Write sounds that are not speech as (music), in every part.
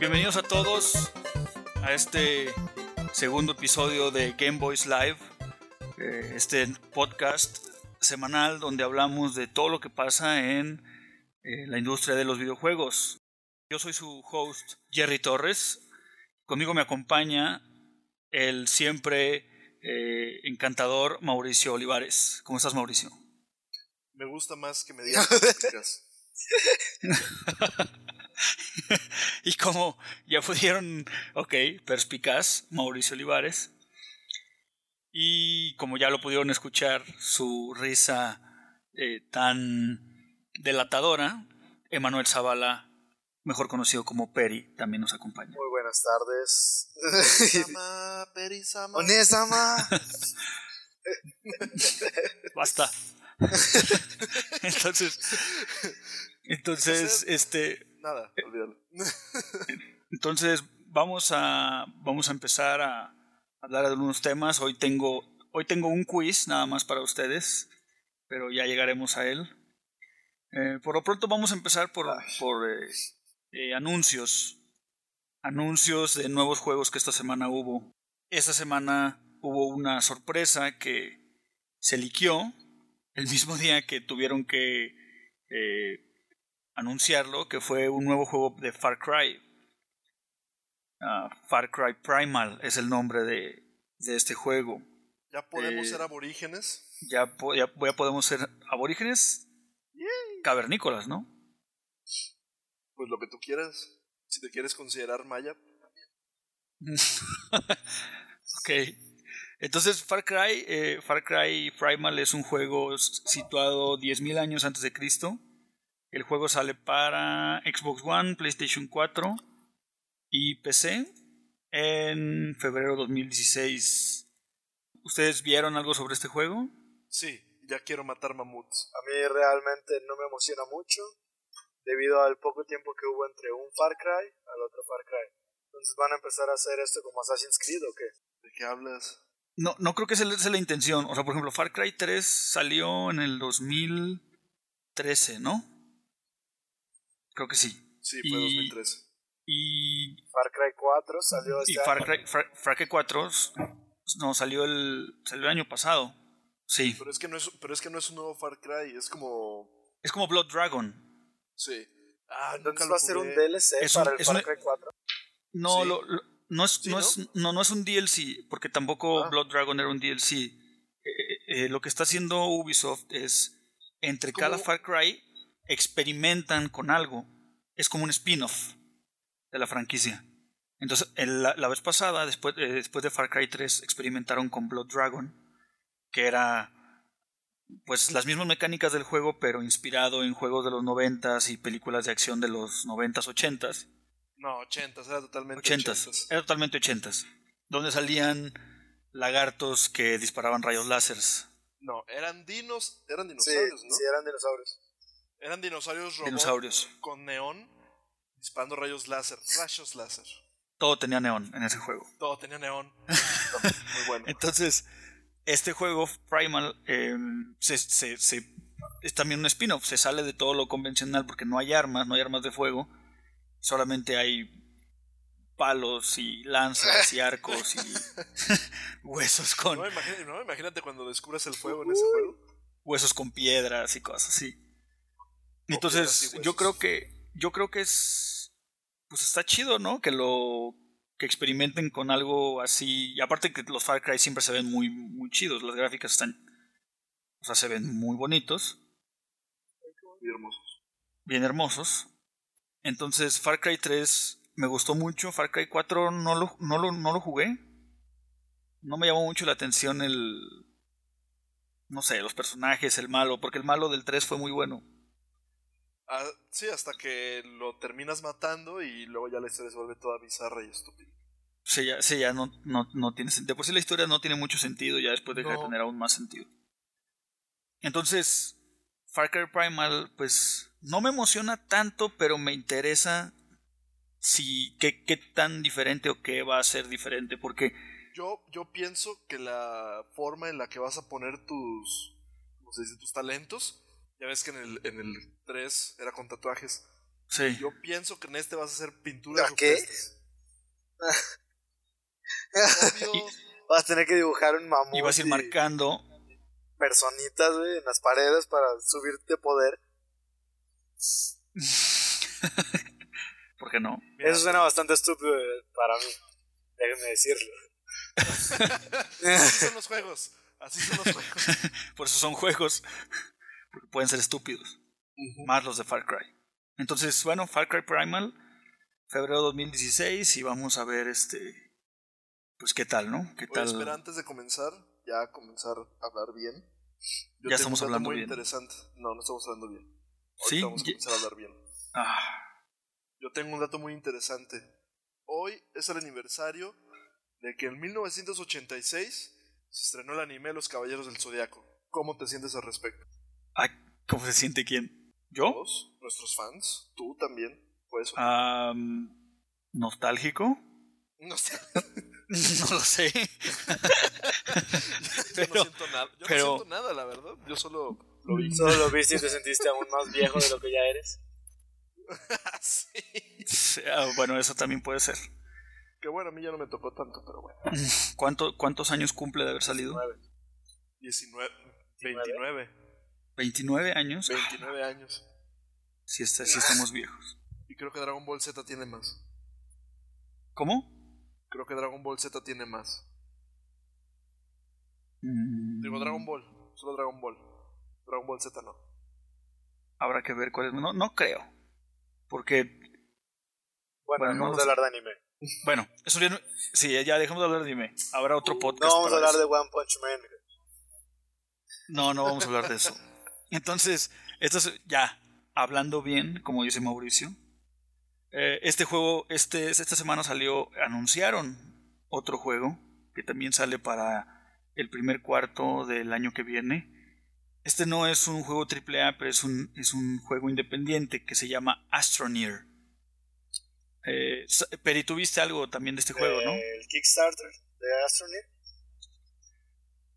Bienvenidos a todos a este segundo episodio de Game Boys Live, eh, este podcast semanal donde hablamos de todo lo que pasa en eh, la industria de los videojuegos. Yo soy su host Jerry Torres. Conmigo me acompaña el siempre eh, encantador Mauricio Olivares. ¿Cómo estás, Mauricio? Me gusta más que me digas. (laughs) (laughs) y como ya pudieron, ok, perspicaz, Mauricio Olivares. Y como ya lo pudieron escuchar, su risa eh, tan delatadora, Emanuel Zavala, mejor conocido como Peri, también nos acompaña. Muy buenas tardes. Sama, Peri Sama. Onesama. (laughs) Basta. (laughs) entonces, entonces, este, Nada, olvídalo. (laughs) entonces vamos a, vamos a empezar a hablar de algunos temas. Hoy tengo, hoy tengo un quiz nada más para ustedes, pero ya llegaremos a él. Eh, por lo pronto vamos a empezar por, por eh, eh, anuncios. Anuncios de nuevos juegos que esta semana hubo. Esta semana hubo una sorpresa que se liqueó el mismo día que tuvieron que eh, anunciarlo, que fue un nuevo juego de Far Cry. Ah, Far Cry Primal es el nombre de, de este juego. ¿Ya podemos Eh, ser aborígenes? Ya, po- ya, ya podemos ser aborígenes cavernícolas, ¿no? Pues lo que tú quieras. Si te quieres considerar maya. (laughs) Ok. Entonces, Far Cry, eh, Far Cry Primal es un juego situado 10.000 años antes de Cristo. El juego sale para Xbox One, PlayStation 4 y PC en febrero 2016. ¿Ustedes vieron algo sobre este juego? Sí, ya quiero matar mamuts. A mí realmente no me emociona mucho debido al poco tiempo que hubo entre un Far Cry al otro Far Cry. Entonces van a empezar a hacer esto como Assassin's Creed o qué? ¿De qué hablas? No, no creo que esa es la intención. O sea, por ejemplo, Far Cry 3 salió en el 2013, ¿no? Creo que sí. Sí, fue Y- 2013. Y Far Cry 4 salió Y este Far año. Cry, Far, Far Cry 4 no salió el salió el año pasado. Sí. Pero es que no es, pero es que no es un nuevo Far Cry, es como. Es como Blood Dragon. Sí. Ah, Entonces nunca va lo a ser un. DLC Es un- para el es Far un- Cry 4. No, Sí. lo, lo- no es, Sí, no, ¿no? es no, no es un DLC, porque tampoco Ah. Blood Dragon era un DLC. Eh, eh, lo que está haciendo Ubisoft es entre ¿Cómo? cada Far Cry experimentan con algo. Es como un spin-off de la franquicia. Entonces, el- la, la vez pasada, después, eh, después de Far Cry 3, experimentaron con Blood Dragon, que era pues las mismas mecánicas del juego, pero inspirado en juegos de los 90s y películas de acción de los 90s, 80s. No, 80, era totalmente 80s. 80s. Era totalmente 80s. Donde salían lagartos que disparaban rayos láseres. No, eran dinos, eran Sí, dinosaurios, ¿no? sí, eran dinosaurios. Eran dinosaurios robots Dinosaurios. con neón disparando rayos láser, rayos láser. Todo tenía neón en ese juego. Todo tenía neón. (laughs) Muy bueno. Entonces, este juego, Primal, eh, se, se- se- es también un spin-off. Se sale de todo lo convencional porque no hay armas, no hay armas de fuego. Solamente hay palos y lanzas y arcos y (laughs) huesos con No, imagínate, no, imagínate cuando descubras el fuego en ese juego. huesos con piedras y cosas así. Entonces, y yo creo que yo creo que es pues está chido, ¿no? Que lo que experimenten con algo así. Y aparte que los Far Cry siempre se ven muy muy chidos, las gráficas están o sea, se ven muy bonitos, Muy hermosos. bien hermosos. Entonces, Far Cry 3 me gustó mucho, Far Cry 4 no lo no lo no lo jugué. No me llamó mucho la atención el no sé, los personajes, el malo, porque el malo del 3 fue muy bueno. Ah, sí, hasta que lo terminas matando y luego ya la historia se vuelve toda bizarra y estúpida. Sí, ya, sí, ya no, no, no tiene sentido. De por sí la historia no tiene mucho sentido, ya después deja de tener aún más sentido. Entonces, Far Cry Primal, pues, no me emociona tanto, pero me interesa si qué, qué tan diferente o qué va a ser diferente, porque Yo, yo pienso que la forma en la que vas a poner tus, ¿cómo se dice? tus talentos, ya ves que en el, en el 3 era con tatuajes. Sí. Yo pienso que en este vas a hacer pinturas ¿A qué? (laughs) Vas a tener que dibujar un mamut Y vas a ir marcando. personitas, güey, en las paredes para subirte poder. (laughs) ¿Por qué no? Mira, Eso suena bastante estúpido eh, para mí. Déjenme decirlo. (laughs) Así son los juegos. Así son los juegos. Por eso son juegos. Porque pueden ser estúpidos. Más los de Far Cry. Entonces, bueno, Far Cry Primal, febrero 2016, y vamos a ver este. Pues qué tal, ¿no? ¿Qué Oye, tal? espera, antes de comenzar, ya comenzar a hablar bien. Yo Ya tengo estamos un dato hablando muy bien. interesante. No, no estamos hablando bien. Ahorita Sí, vamos a comenzar a hablar bien. Ah, Yo tengo un dato muy interesante. Hoy es el aniversario de que en 1986 se estrenó el anime Los Caballeros del Zodiaco. ¿Cómo te sientes al respecto? Ay, ¿Cómo se siente quién? ¿Yo? ¿Todos? ¿Nuestros fans? ¿Tú también? Pues, Ah, ¿Nostálgico? no sé. (laughs) No lo sé. (laughs) yo Pero- no siento nada. Yo pero- no siento nada, la verdad. Yo solo lo vi. Solo lo viste y te sentiste aún más viejo de lo que ya eres. (laughs) sí. Sí, ah, bueno, eso también puede ser. Que bueno, a mí ya no me tocó tanto, pero bueno. ¿Cuánto, ¿Cuántos años cumple de haber salido? 19, 29, 29 años. 29 años. Sí, está, sí estamos viejos. Y creo que Dragon Ball Z tiene más. ¿Cómo? Creo que Dragon Ball Z tiene más. Mm, Digo Dragon Ball, solo Dragon Ball. Dragon Ball Z no. Habrá que ver cuál es. No, no creo. Porque, Bueno, Bueno, no vamos a hablar de anime. bueno, eso ya no- Sí, ya dejemos de hablar de anime. Habrá otro podcast. No vamos a hablar eso. de One Punch Man. No, no vamos a hablar de eso. Entonces, esto es ya hablando bien, como dice Mauricio. eh, este juego, este, esta semana salió, anunciaron otro juego que también sale para el primer cuarto del año que viene. Este no es un juego AAA, pero es un, es un juego independiente que se llama Astroneer. Eh, Peri, tú viste algo también de este juego, ¿no? El Kickstarter de Astroneer.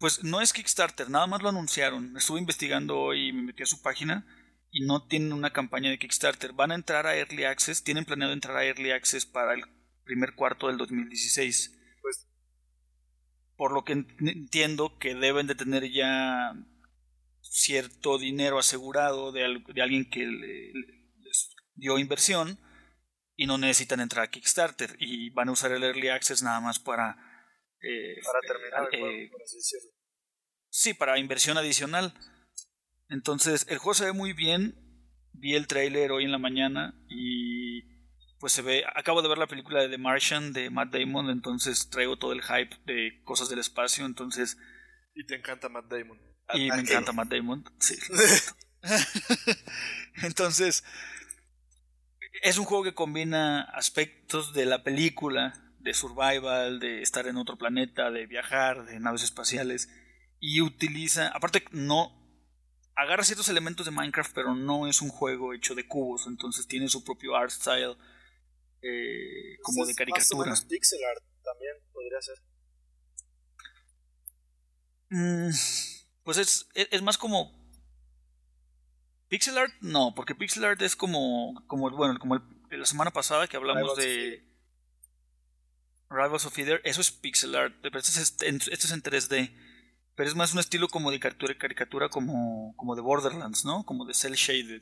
Pues no es Kickstarter, nada más lo anunciaron. Estuve investigando hoy y me metí a su página y no tienen una campaña de Kickstarter. Van a entrar a Early Access, tienen planeado entrar a Early Access para el primer cuarto del 2016. Pues- Por lo que en- entiendo que deben de tener ya cierto dinero asegurado de, al- de alguien que le- les dio inversión y no necesitan entrar a Kickstarter y van a usar el Early Access nada más para... eh, Para terminar el eh, juego, por así decirlo. Sí, para inversión adicional. Entonces, el juego se ve muy bien. Vi el tráiler hoy en la mañana y pues se ve, acabo de ver la película de The Martian de Matt Damon, entonces traigo todo el hype de cosas del espacio, entonces Y te encanta Matt Damon. y me Ok. encanta Matt Damon, sí. (laughs) entonces es un juego que combina aspectos de la película, de survival, de estar en otro planeta, de viajar, de naves espaciales y utiliza, aparte no agarra ciertos elementos de Minecraft, pero no es un juego hecho de cubos, entonces tiene su propio art style eh, como de es Más o caricatura. menos pixel art también podría ser. Mm, pues es, es, es más como pixel art, no, porque pixel art es como, como bueno, como el- la semana pasada que hablamos Rivals de Rivals of Feather, eso es pixel art, pero este es, este es en 3D, pero es más un estilo como de caricatura, caricatura como, como de Borderlands, ¿no? Como de Cell Shaded,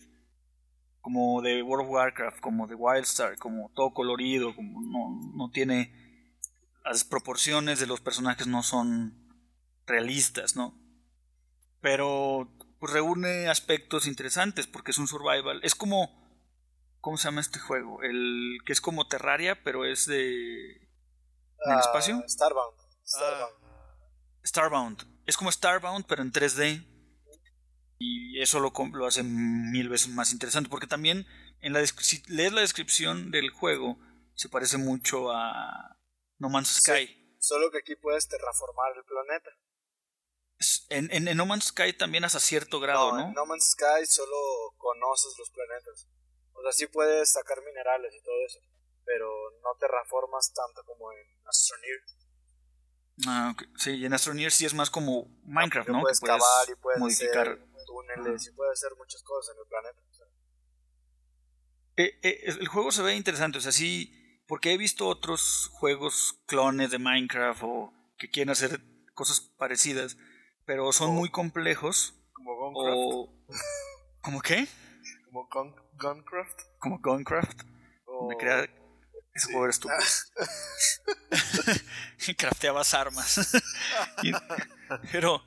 como de World of Warcraft, como de Wildstar, como todo colorido, como no, no tiene las proporciones de los personajes no son realistas, ¿no? Pero pues, reúne aspectos interesantes porque es un survival. Es como. ¿Cómo se llama este juego? El que es como Terraria, pero es de. ¿En el Ah, espacio? Starbound. Starbound. Starbound. Es como Starbound, pero en 3D. Y eso lo, lo hace mil veces más interesante. Porque también, en la si lees la descripción del juego, se parece mucho a No Man's Sí. Sky. Solo que aquí puedes terraformar el planeta. En, en, en No Man's Sky también hasta cierto grado, ¿no? En No Man's Sky solo conoces los planetas. O sea, sí puedes sacar minerales y todo eso. Pero no terraformas tanto como en Astroneer. Ah, ok. Sí, y en Astroneer sí es más como Minecraft, ¿no? Puedes puedes cavar y puedes modificar. hacer túneles y puedes hacer muchas cosas en el planeta. O sea, eh, eh, el juego se ve interesante, o sea, sí, porque he visto otros juegos clones de Minecraft o que quieren hacer cosas parecidas, pero son muy complejos. Como Gunecraft. O, ¿Cómo qué? Como Gun Guncraft. Como Gunecraft. O... Me crea ese Sí. juego era estúpido. y (laughs) crafteabas armas. (laughs) Y- pero,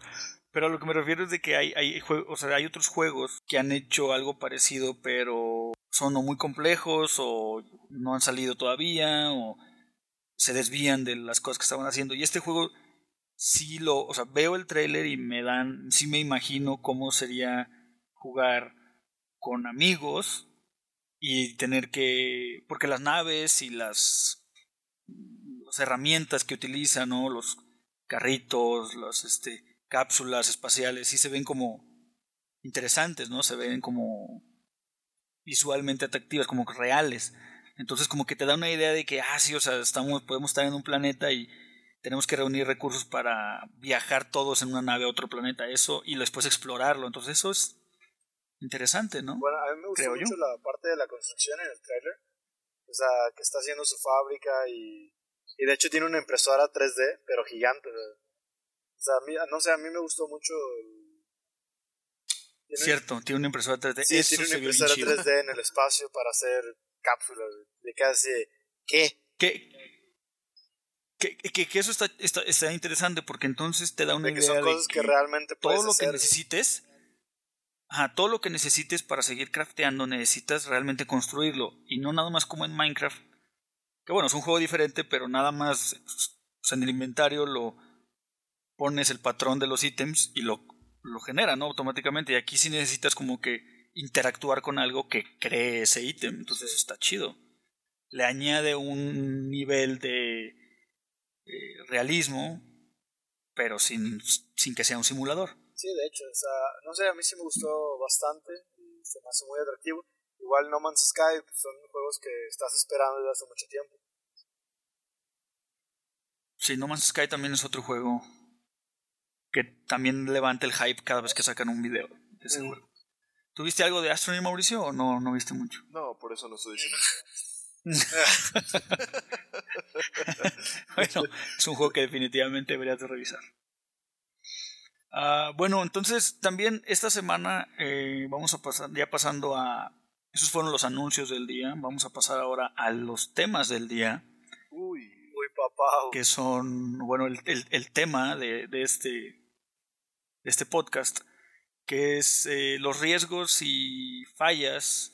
pero a lo que me refiero es de que hay, hay, o sea, hay otros juegos que han hecho algo parecido, pero son o muy complejos o no han salido todavía o se desvían de las cosas que estaban haciendo. Y este juego sí lo, o sea, veo el trailer y me dan, sí me imagino cómo sería jugar con amigos y tener que, porque las naves y las, las herramientas que utilizan, ¿no? Los carritos, las este, cápsulas espaciales, sí se ven como interesantes, ¿no? Se ven como visualmente atractivas, como reales. Entonces como que te da una idea de que, ah, sí, o sea, estamos, podemos estar en un planeta y tenemos que reunir recursos para viajar todos en una nave a otro planeta, eso, y después explorarlo. Entonces eso es interesante, ¿no? Bueno, a mí me gustó Creo yo. mucho la parte de la construcción en el trailer. O sea, que está haciendo su fábrica y, y de hecho tiene una impresora 3D, pero gigante. O sea, o sea, a mí, no sé, a mí me gustó mucho. el- tiene- Cierto, tiene una impresora 3D. Sí, eso tiene una impresora chido. 3D en el espacio para hacer cápsulas. De casi, ¿qué? Que, que, que, que eso está, está, está interesante porque entonces te da una De que idea son de cosas que, realmente todo lo que hacer. necesites, ajá, todo lo que necesites para seguir crafteando necesitas realmente construirlo y no nada más como en Minecraft. Que bueno, es un juego diferente, pero nada más en el inventario lo pones el patrón de los ítems y lo, lo genera, ¿no? Automáticamente. Y aquí sí necesitas como que interactuar con algo que cree ese ítem. Entonces está chido. Le añade un nivel de eh, realismo, pero sin, sin que sea un simulador. Sí, de hecho, o sea, no sé, a mí sí me gustó bastante y se me hace muy atractivo. Igual No Man's Sky pues, son juegos que estás esperando desde hace mucho tiempo. Sí, No Man's Sky también es otro juego que también levanta el hype cada vez que sacan un video de ese Mm. juego. ¿Tuviste algo de Astronomy, Mauricio, o no, no viste mucho? No, por eso no estoy diciendo. (laughs) bueno, es un juego que definitivamente deberías de revisar. Ah, bueno, entonces también esta semana eh, vamos a pasar, ya pasando a... Esos fueron los anuncios del día. Vamos a pasar ahora a los temas del día. Uy, Uy, papá. que son, bueno, el, el- el tema de, de este, de este podcast, que es eh, los riesgos y fallas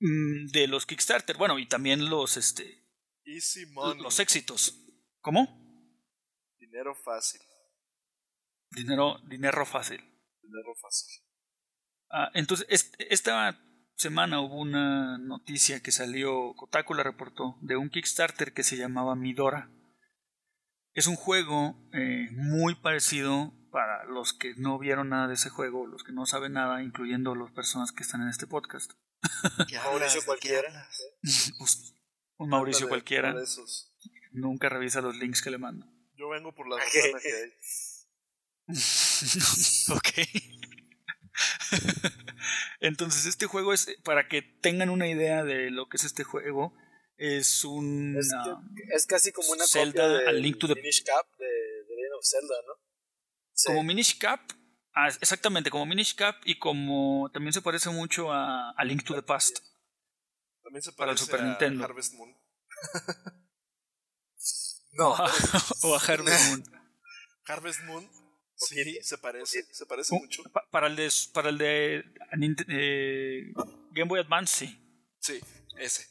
mm, de los Kickstarter, bueno, y también los, este, easy money. los éxitos. ¿Cómo? Dinero fácil. Dinero, dinero fácil. Dinero fácil. Ah, entonces, est- esta semana hubo una noticia que salió, Kotaku la reportó, de un Kickstarter que se llamaba Midora. Es un juego eh, muy parecido para los que no vieron nada de ese juego, los que no saben nada, incluyendo las personas que están en este podcast. (laughs) Mauricio cualquiera. Un Mauricio Ándale, cualquiera nunca revisa los links que le mando. Yo vengo por la (laughs) Ok. ventana que hay. (laughs) ok. Entonces, este juego es, para que tengan una idea de lo que es este juego, es un... Es, que- es casi como una Zelda, copia de A Link to the- Minish Cap de, de Legend of Zelda, ¿no? Sí. como Minish Cap, ah, exactamente, como Minish Cap y como también se parece mucho a, a Link to the Past. También se Para el parece Super a Nintendo. Harvest Moon. (laughs) No. (laughs) o a Harvest Moon. Harvest Moon. Sí, se parece. Se parece Uh, mucho. pa- para el de, para el de eh, Game Boy Advance, sí. Sí, ese.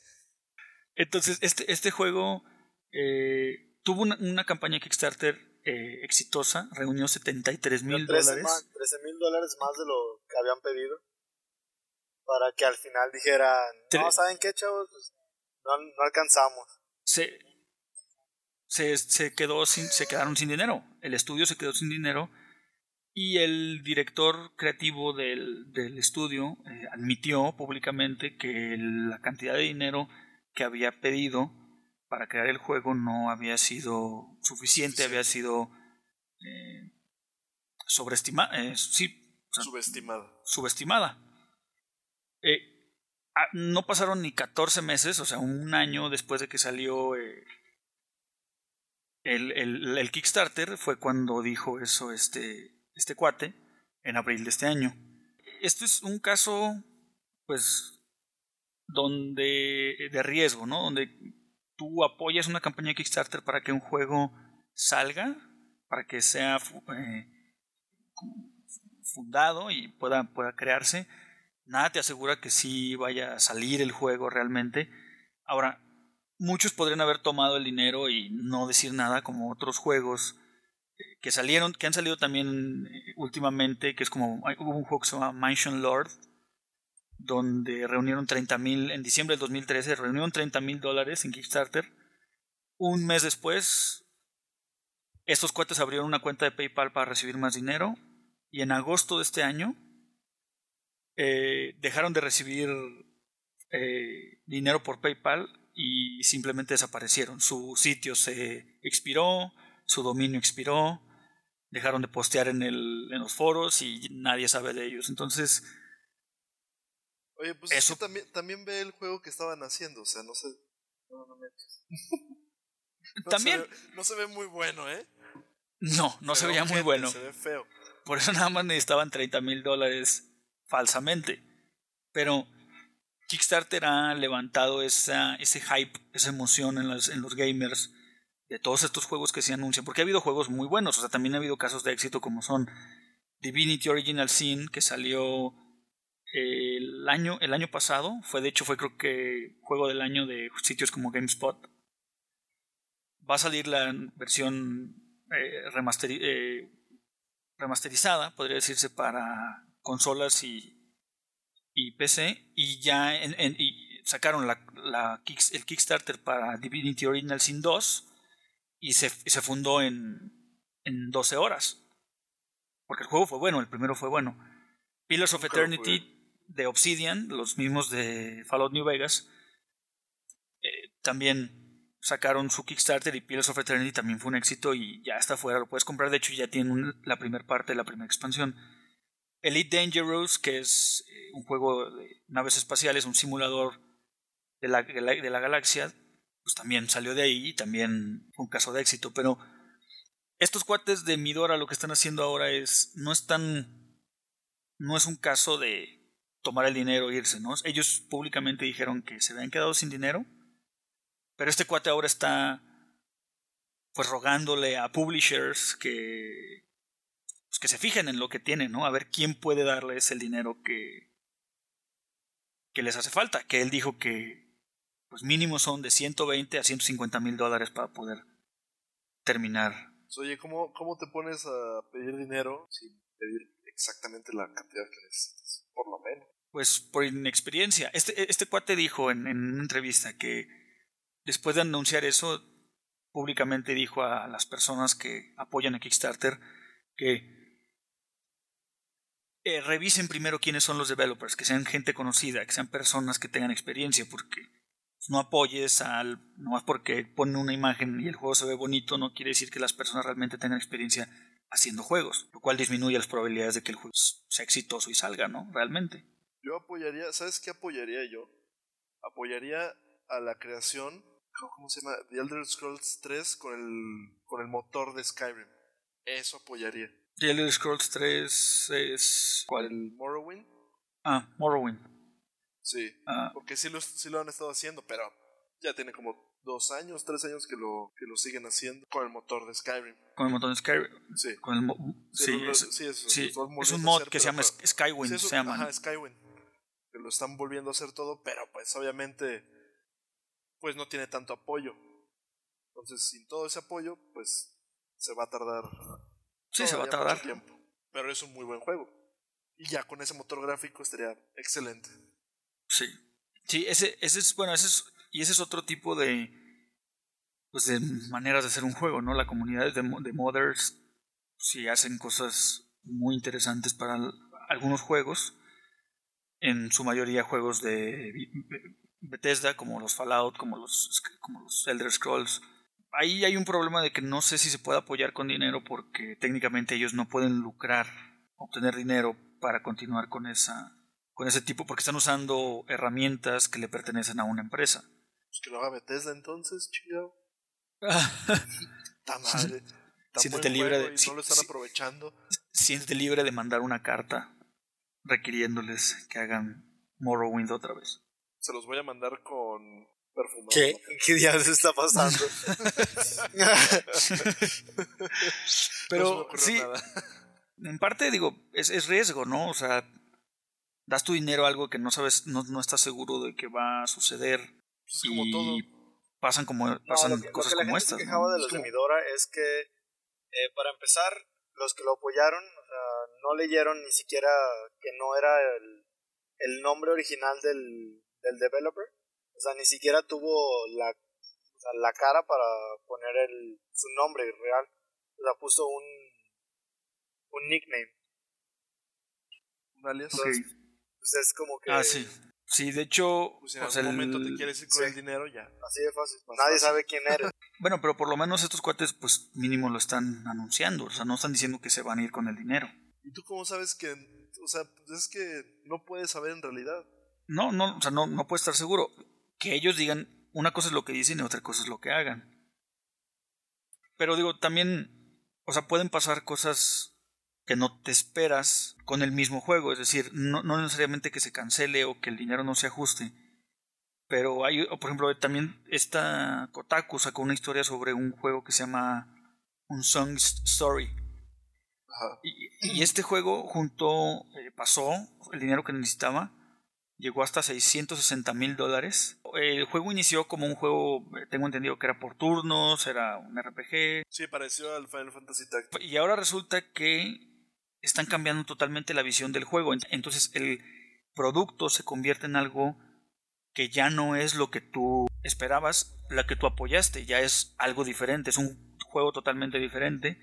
Entonces, este, este juego eh, tuvo una, una campaña Kickstarter eh, exitosa, reunió 73 mil 13 dólares. más- 13 mil dólares más de lo que habían pedido. Para que al final dijeran, no, ¿saben qué, chavos? Pues, no, no alcanzamos. Se, se, se quedó sin, se quedaron sin dinero. El estudio se quedó sin dinero. Y el director creativo del, del estudio eh, admitió públicamente que la cantidad de dinero que había pedido para crear el juego no había sido suficiente, había sido eh, sobreestimada. sí, o sea, Subestimado. subestimada. Eh, ah, no pasaron ni 14 meses, o sea, un año después de que salió eh, el, el, el, Kickstarter, fue cuando dijo eso este, este cuate, en abril de este año. Esto es un caso, pues, donde de riesgo, ¿no? Donde tú apoyas una campaña de Kickstarter para que un juego salga, para que sea eh, fundado y pueda, pueda crearse. Nada te asegura que sí vaya a salir el juego realmente. Ahora, muchos podrían haber tomado el dinero y no decir nada, como otros juegos que salieron, que han salido también eh, últimamente, que es como hubo un juego que se llama Mansion Lord, donde reunieron 30 mil, en diciembre del 2013, reunieron 30 mil dólares en Kickstarter. Un mes después, estos cuates abrieron una cuenta de PayPal para recibir más dinero y en agosto de este año eh, dejaron de recibir eh, dinero por PayPal y simplemente desaparecieron. Su sitio se expiró, su dominio expiró, dejaron de postear en, el, en los foros y nadie sabe de ellos. Entonces... Oye, pues eso también, también ve el juego que estaban haciendo, o sea, no sé... No, no me... (laughs) también... no se ve muy bueno, ¿eh? No, no se veía muy bueno. Se ve feo. Por eso nada más necesitaban 30 mil dólares falsamente. Pero Kickstarter ha levantado esa, ese hype, esa emoción en, en los gamers de todos estos juegos que se anuncian, porque ha habido juegos muy buenos, o sea, también ha habido casos de éxito como son Divinity Original Sin, que salió el año, el año pasado, fue de hecho fue creo que juego del año de sitios como GameSpot. Va a salir la versión eh, eh, remasterizada, podría decirse, para consolas y, y PC, y ya sacaron la, la, el Kickstarter para Divinity Original Sin 2 y se, se fundó en, en 12 horas. Porque el juego fue bueno, el primero fue bueno. Pillars of Eternity de Obsidian, los mismos de Fallout New Vegas, eh, también sacaron su Kickstarter y Pillars of Eternity también fue un éxito y ya está fuera, lo puedes comprar, de hecho ya tiene la primera parte de la primera expansión. Elite Dangerous, que es eh, un juego de naves espaciales, un simulador de la, de la galaxia, pues también salió de ahí y también fue un caso de éxito. Pero estos cuates de Midora lo que están haciendo ahora es, no están, no es un caso de tomar el dinero e irse, ¿no? Ellos públicamente dijeron que se habían quedado sin dinero, pero este cuate ahora está pues rogándole a publishers que pues, que se fijen en lo que tienen, ¿no? A ver quién puede darles el dinero que que les hace falta, que él dijo que pues mínimo son de 120 a 150 mil dólares para poder terminar. Oye, ¿cómo, ¿cómo te pones a pedir dinero sin pedir exactamente la cantidad que necesitas? Por lo menos. Pues por inexperiencia. Este, este cuate dijo en, en una entrevista que después de anunciar eso, públicamente dijo a las personas que apoyan a Kickstarter que eh, revisen primero quiénes son los developers, que sean gente conocida, que sean personas que tengan experiencia, porque no apoyes al. No más porque ponen una imagen y el juego se ve bonito, no quiere decir que las personas realmente tengan experiencia haciendo juegos, lo cual disminuye las probabilidades de que el juego sea exitoso y salga, ¿no? Realmente. Yo apoyaría, ¿sabes qué apoyaría yo? Apoyaría a la creación, ¿cómo se llama? The Elder Scrolls 3 con el, con el motor de Skyrim. Eso apoyaría. The Elder Scrolls 3 es. ¿Cuál? El Morrowind. Ah, Morrowind. Sí, ah. porque sí lo, sí lo han estado haciendo, pero ya tiene como dos años, tres años que lo, que lo siguen haciendo con el motor de Skyrim. Con el motor de Skyrim. Sí. Con el sí, sí, es, sí, es, un mod que se llama Skywind. se llama. Ajá, Skywind. Que lo están volviendo a hacer todo, pero pues obviamente pues no tiene tanto apoyo. Entonces, sin todo ese apoyo, pues se va a tardar. Sí, se va a tardar. Tiempo. Pero es un muy buen juego. Y ya con ese motor gráfico estaría excelente. Sí. Sí, ese, ese es, bueno, ese es, y ese es otro tipo de, pues de maneras de hacer un juego, ¿no? La comunidad de, de modders sí hacen cosas muy interesantes para algunos juegos, en su mayoría juegos de Bethesda, como los Fallout, como los, como los Elder Scrolls. Ahí hay un problema de que no sé si se puede apoyar con dinero porque técnicamente ellos no pueden lucrar, obtener dinero para continuar con esa con ese tipo porque están usando herramientas que le pertenecen a una empresa. Pues que lo haga Bethesda entonces, chingado. (laughs) Está madre. Está Siéntete libre de- no lo están aprovechando. Siéntete libre de mandar una carta requiriéndoles que hagan Morrowind otra vez. Se los voy a mandar con perfumado. ¿Qué? ¿Qué diablos está pasando? (laughs) No Pero ocurrió sí, nada. en parte digo, es, es riesgo, ¿no? O sea, das tu dinero a algo que no sabes, no, no estás seguro de que va a suceder. Pues es como y todo. pasan como No, pasan lo que, lo cosas que la como gente se estas. quejaba ¿no? de los de Midora es que, eh, para empezar, los que lo apoyaron o sea, no leyeron ni siquiera que no era el, el nombre original del, del developer. O sea, ni siquiera tuvo la, o sea, la cara para poner el, su nombre real. O sea, puso un, un nickname. Un alias. Ok. Pues es como que... Ah, sí. Sí, de hecho, Pues en o sea, algún el- momento te quieres ir con sí. el dinero, ya. Así de fácil. Más Nadie fácil. sabe quién eres. (laughs) bueno, pero por lo menos estos cuates, pues mínimo lo están anunciando. O sea, no están diciendo que se van a ir con el dinero. ¿Y tú cómo sabes que.? O sea, pues es que no puedes saber en realidad. No, no, o sea, no, no puedes estar seguro. Que ellos digan, una cosa es lo que dicen y otra cosa es lo que hagan. Pero digo, también, o sea, pueden pasar cosas que no te esperas con el mismo juego. Es decir, no, no necesariamente que se cancele o que el dinero no se ajuste. Pero hay, o por ejemplo, también esta Kotaku sacó una historia sobre un juego que se llama Un Song Story. Y este juego junto eh, pasó el dinero que necesitaba, llegó hasta 660 mil dólares. El juego inició como un juego, tengo entendido que era por turnos, era un RPG, Sí, pareció al Final Fantasy Tactics. y ahora resulta que están cambiando totalmente la visión del juego. Ent- Entonces el producto se convierte en algo que ya no es lo que tú esperabas, la que tú apoyaste, ya es algo diferente, es un juego totalmente diferente,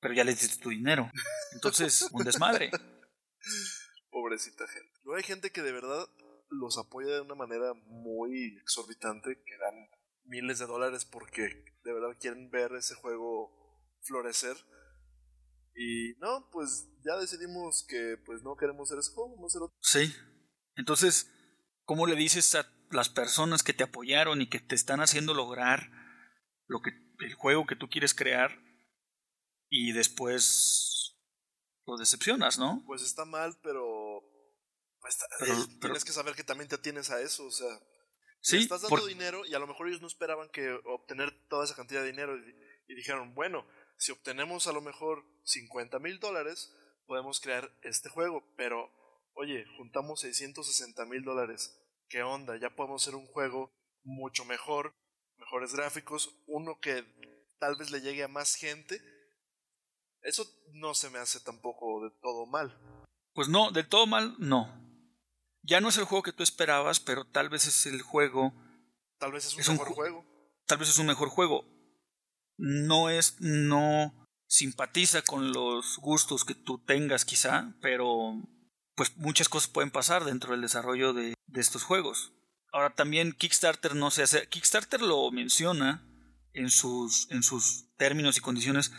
pero ya le diste tu dinero. Entonces, un desmadre. (laughs) Pobrecita gente. Hay gente que de verdad los apoya de una manera muy exorbitante, que dan miles de dólares porque de verdad quieren ver ese juego florecer. Y no, pues ya decidimos que pues no queremos hacer ese juego, vamos a hacer otro. Sí. Entonces, ¿cómo le dices a las personas que te apoyaron y que te están haciendo lograr lo que el juego que tú quieres crear y después lo decepcionas, ¿no? Pues está mal, pero, ta- Pero- eh, pero- tienes que saber que también te atienes a eso, o sea, le Sí, estás dando por- dinero y a lo mejor ellos no esperaban que obtener toda esa cantidad de dinero y, y dijeron, bueno, si obtenemos a lo mejor 50 mil dólares, podemos crear este juego, pero oye, juntamos 660 mil dólares, ¿qué onda? Ya podemos hacer un juego mucho mejor, mejores gráficos, uno que tal vez le llegue a más gente. Eso no se me hace tampoco de todo mal. Pues no, del todo mal, no. Ya no es el juego que tú esperabas, pero tal vez es el juego, Tal vez es un Es mejor ju- juego. tal vez es un mejor juego. No es, no simpatiza con los gustos que tú tengas quizá, pero pues muchas cosas pueden pasar dentro del desarrollo de, de estos juegos. Ahora también Kickstarter no se hace, Kickstarter lo menciona en sus, en sus términos y condiciones,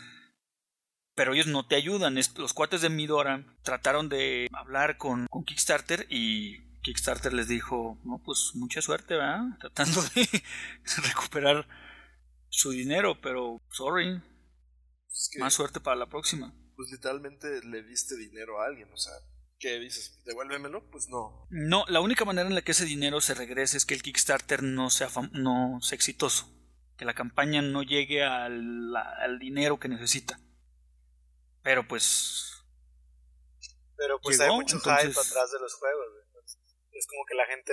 pero ellos no te ayudan. Los cuates de Midora trataron de hablar con, con Kickstarter y Kickstarter les dijo, no, pues mucha suerte, ¿verdad? (laughs) Tratando de (laughs) recuperar su dinero, pero sorry, Es que, más suerte para la próxima. pues literalmente le diste dinero a alguien, o sea, ¿qué dices? ¿Devuélvemelo? Pues no. No, la única manera en la que ese dinero se regrese es que el Kickstarter no sea, no sea exitoso, que la campaña no llegue al, al dinero que necesita. Pero pues Pero pues Llegó, hay mucho entonces- hype atrás de los juegos. Entonces, Es como que la gente,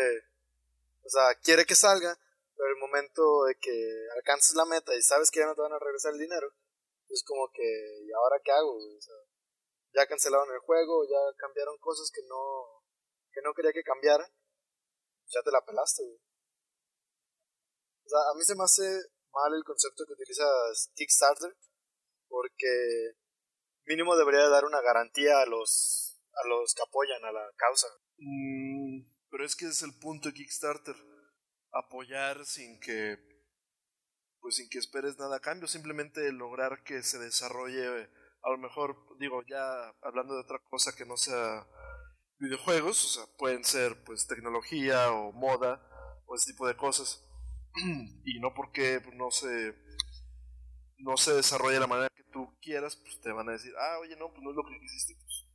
o sea, quiere que salga, pero el momento de que alcances la meta y sabes que ya no te van a regresar el dinero, es como que, ¿y ahora qué hago? O sea, ya cancelaron el juego, ya cambiaron cosas que no, que no quería que cambiaran, ya te la pelaste. güey. O sea, a mí se me hace mal el concepto que utiliza Kickstarter, porque mínimo debería dar una garantía a los a los que apoyan a la causa. Mm, pero es que es el punto de Kickstarter. Apoyar sin que. Pues sin que esperes nada a cambio. Simplemente lograr que se desarrolle. A lo mejor, digo, ya hablando de otra cosa que no sea videojuegos, o sea, pueden ser pues tecnología o moda o ese tipo de cosas. (clears throat) y no porque no se no se desarrolle de la manera tú quieras, pues te van a decir, ah, oye, no, pues no es lo que quisiste, pues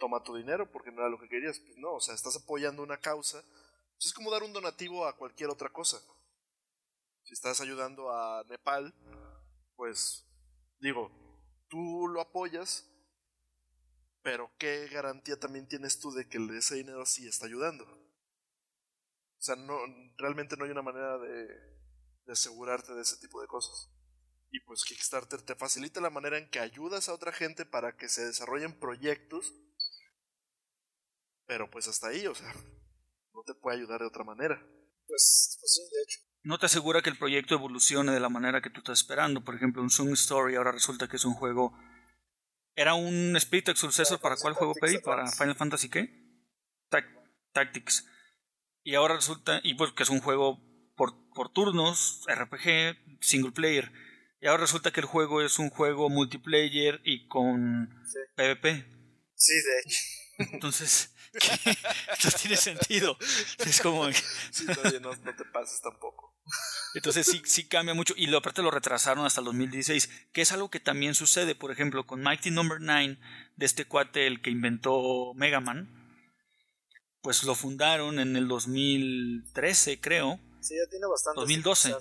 toma tu dinero porque no era lo que querías. Pues no, o sea, estás apoyando una causa. Pues es como dar un donativo a cualquier otra cosa. Si estás ayudando a Nepal, pues digo, tú lo apoyas, pero ¿qué garantía también tienes tú de que ese dinero sí está ayudando? O sea, no, realmente no hay una manera de, de asegurarte de ese tipo de cosas. Y pues Kickstarter te facilita la manera en que ayudas a otra gente para que se desarrollen proyectos. Pero pues hasta ahí, o sea, no te puede ayudar de otra manera. Pues, pues sí, de hecho. No te asegura que el proyecto evolucione de la manera que tú estás esperando. Por ejemplo, un Zoom Story ahora resulta que es un juego. Era un Spirit Successor para cuál juego pedí? Para Final Fantasy qué? Tactics. Y ahora resulta, y pues que es un juego por, por turnos, RPG, single player y ahora resulta que el juego es un juego multiplayer y con PvP. Sí, de hecho. Entonces, (laughs) no tiene sentido. Es como... Sí, no, te pases tampoco. Entonces sí, sí cambia mucho. Y lo, aparte lo retrasaron hasta el 2016, que es algo que también sucede, por ejemplo, con Mighty Number no. 9, de este cuate, el que inventó Mega Man. Pues lo fundaron en el 2013, creo. Sí, ya tiene bastante. 2012.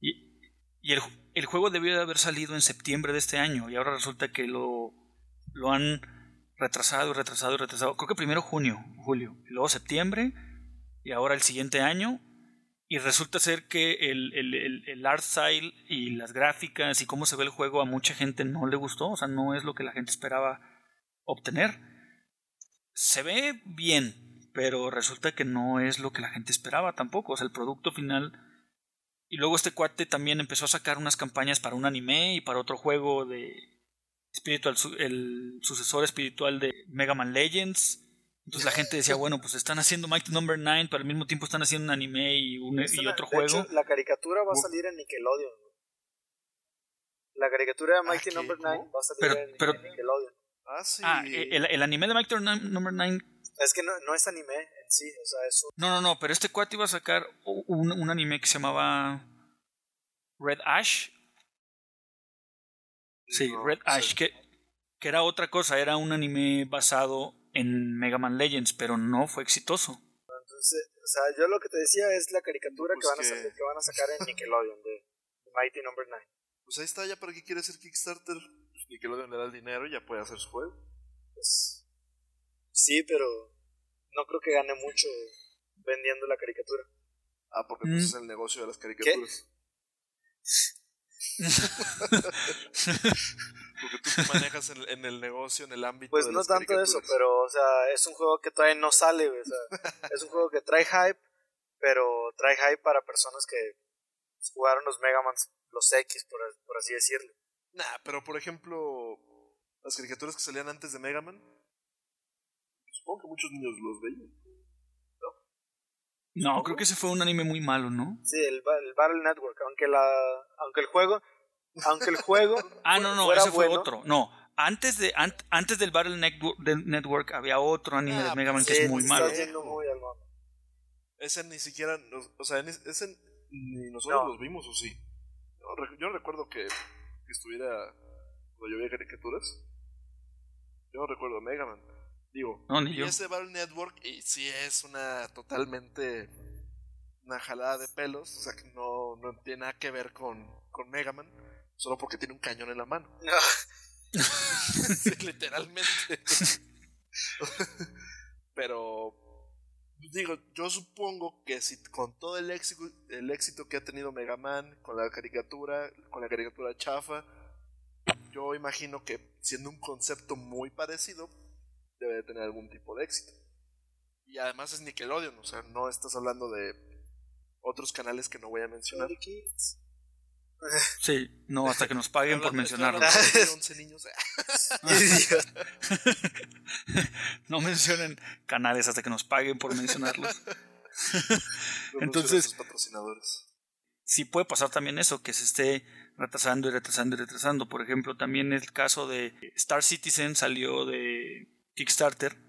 Y, y el, el juego debió de haber salido en septiembre de este año y ahora resulta que lo, lo han retrasado y retrasado y retrasado. Creo que primero junio, julio, luego septiembre y ahora el siguiente año. Y resulta ser que el, el, el, art style y las gráficas y cómo se ve el juego a mucha gente no le gustó, o sea, no es lo que la gente esperaba obtener. Se ve bien, pero resulta que no es lo que la gente esperaba tampoco, o sea, el producto final y luego este cuate también empezó a sacar unas campañas para un anime y para otro juego de espiritual, el sucesor espiritual de Mega Man Legends. Entonces la gente decía, bueno, pues están haciendo Mighty Number no. 9, pero al mismo tiempo están haciendo un anime y, un, y otro juego. la caricatura va a salir en Nickelodeon. La caricatura de Mighty Number no. 9 va a salir en, Nickelodeon. Ah, sí. Ah, el, el, anime de Mighty Number 9 es que no, no es anime en sí, o sea, es No, no, no, pero este cuate iba a sacar un, un anime que se llamaba Red Ash. Sí, Red Ash, que, que era otra cosa, era un anime basado en Mega Man Legends, pero no fue exitoso. Entonces, o sea, yo lo que te decía es la caricatura que, van a sacar, que van a sacar en Nickelodeon de Mighty Number no. 9. Pues ahí está, ya para qué quiere hacer Kickstarter. Pues Nickelodeon le da el dinero y ya puede hacer su juego. Pues Sí, pero no creo que gane mucho vendiendo la caricatura. Ah, porque pues mm. es el negocio de las caricaturas. porque tú te manejas en, el negocio, en el ámbito pues no tanto eso, pero o sea, es un juego que todavía no sale, o sea, (laughs) es un juego que trae hype, pero trae hype para personas que jugaron los Mega Man, los X, por, por así decirlo. Nah, pero por ejemplo, las caricaturas que salían antes de Mega Man, Supongo que muchos niños los veían. ¿No? creo que ese fue un anime muy malo, ¿no? Sí, el, el Battle Network, aunque la aunque el juego aunque el juego (laughs) Ah, no, no, ese fue otro. No, antes de antes del Battle Network, había otro anime de ah, Mega Man que es muy malo. ese ni siquiera, o sea, ese ni nosotros los vimos o sí. Yo, recuerdo que, que estuviera cuando yo veía caricaturas. Yo no recuerdo Mega Man. Digo, y ese Battle Network, y sí es una totalmente una jalada de pelos, o sea que no, no tiene nada que ver con, con Mega Man, solo porque tiene un cañón en la mano. (laughs) literalmente. (laughs) Pero digo, yo supongo que si con todo el éxito, el éxito que ha tenido Mega Man, con la caricatura, con la caricatura chafa, yo imagino que siendo un concepto muy parecido, debe de tener algún tipo de éxito. Y además es Nickelodeon, o sea, no estás hablando de otros canales que no voy a mencionar. Sí, no, hasta que nos paguen por mencionarlos. (laughs) (laughs) no mencionen canales hasta que nos paguen por mencionarlos. (laughs) Entonces, patrocinadores. sí puede pasar también eso, que se esté retrasando y retrasando y retrasando. Por ejemplo, también el caso de Star Citizen salió de Kickstarter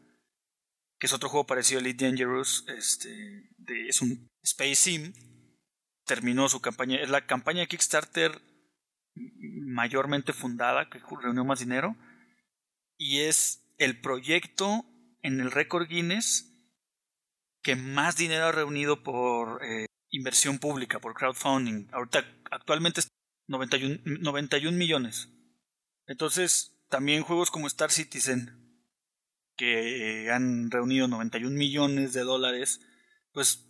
que es otro juego parecido a Elite Dangerous, este, es un Space Sim, terminó su campaña, es la campaña de Kickstarter mayormente fundada, que reunió más dinero, y es el proyecto en el récord Guinness que más dinero ha reunido por eh, inversión pública, por crowdfunding. Ahorita actualmente es 91, 91 millones. Entonces, también juegos como Star Citizen, que han reunido 91 millones de dólares, pues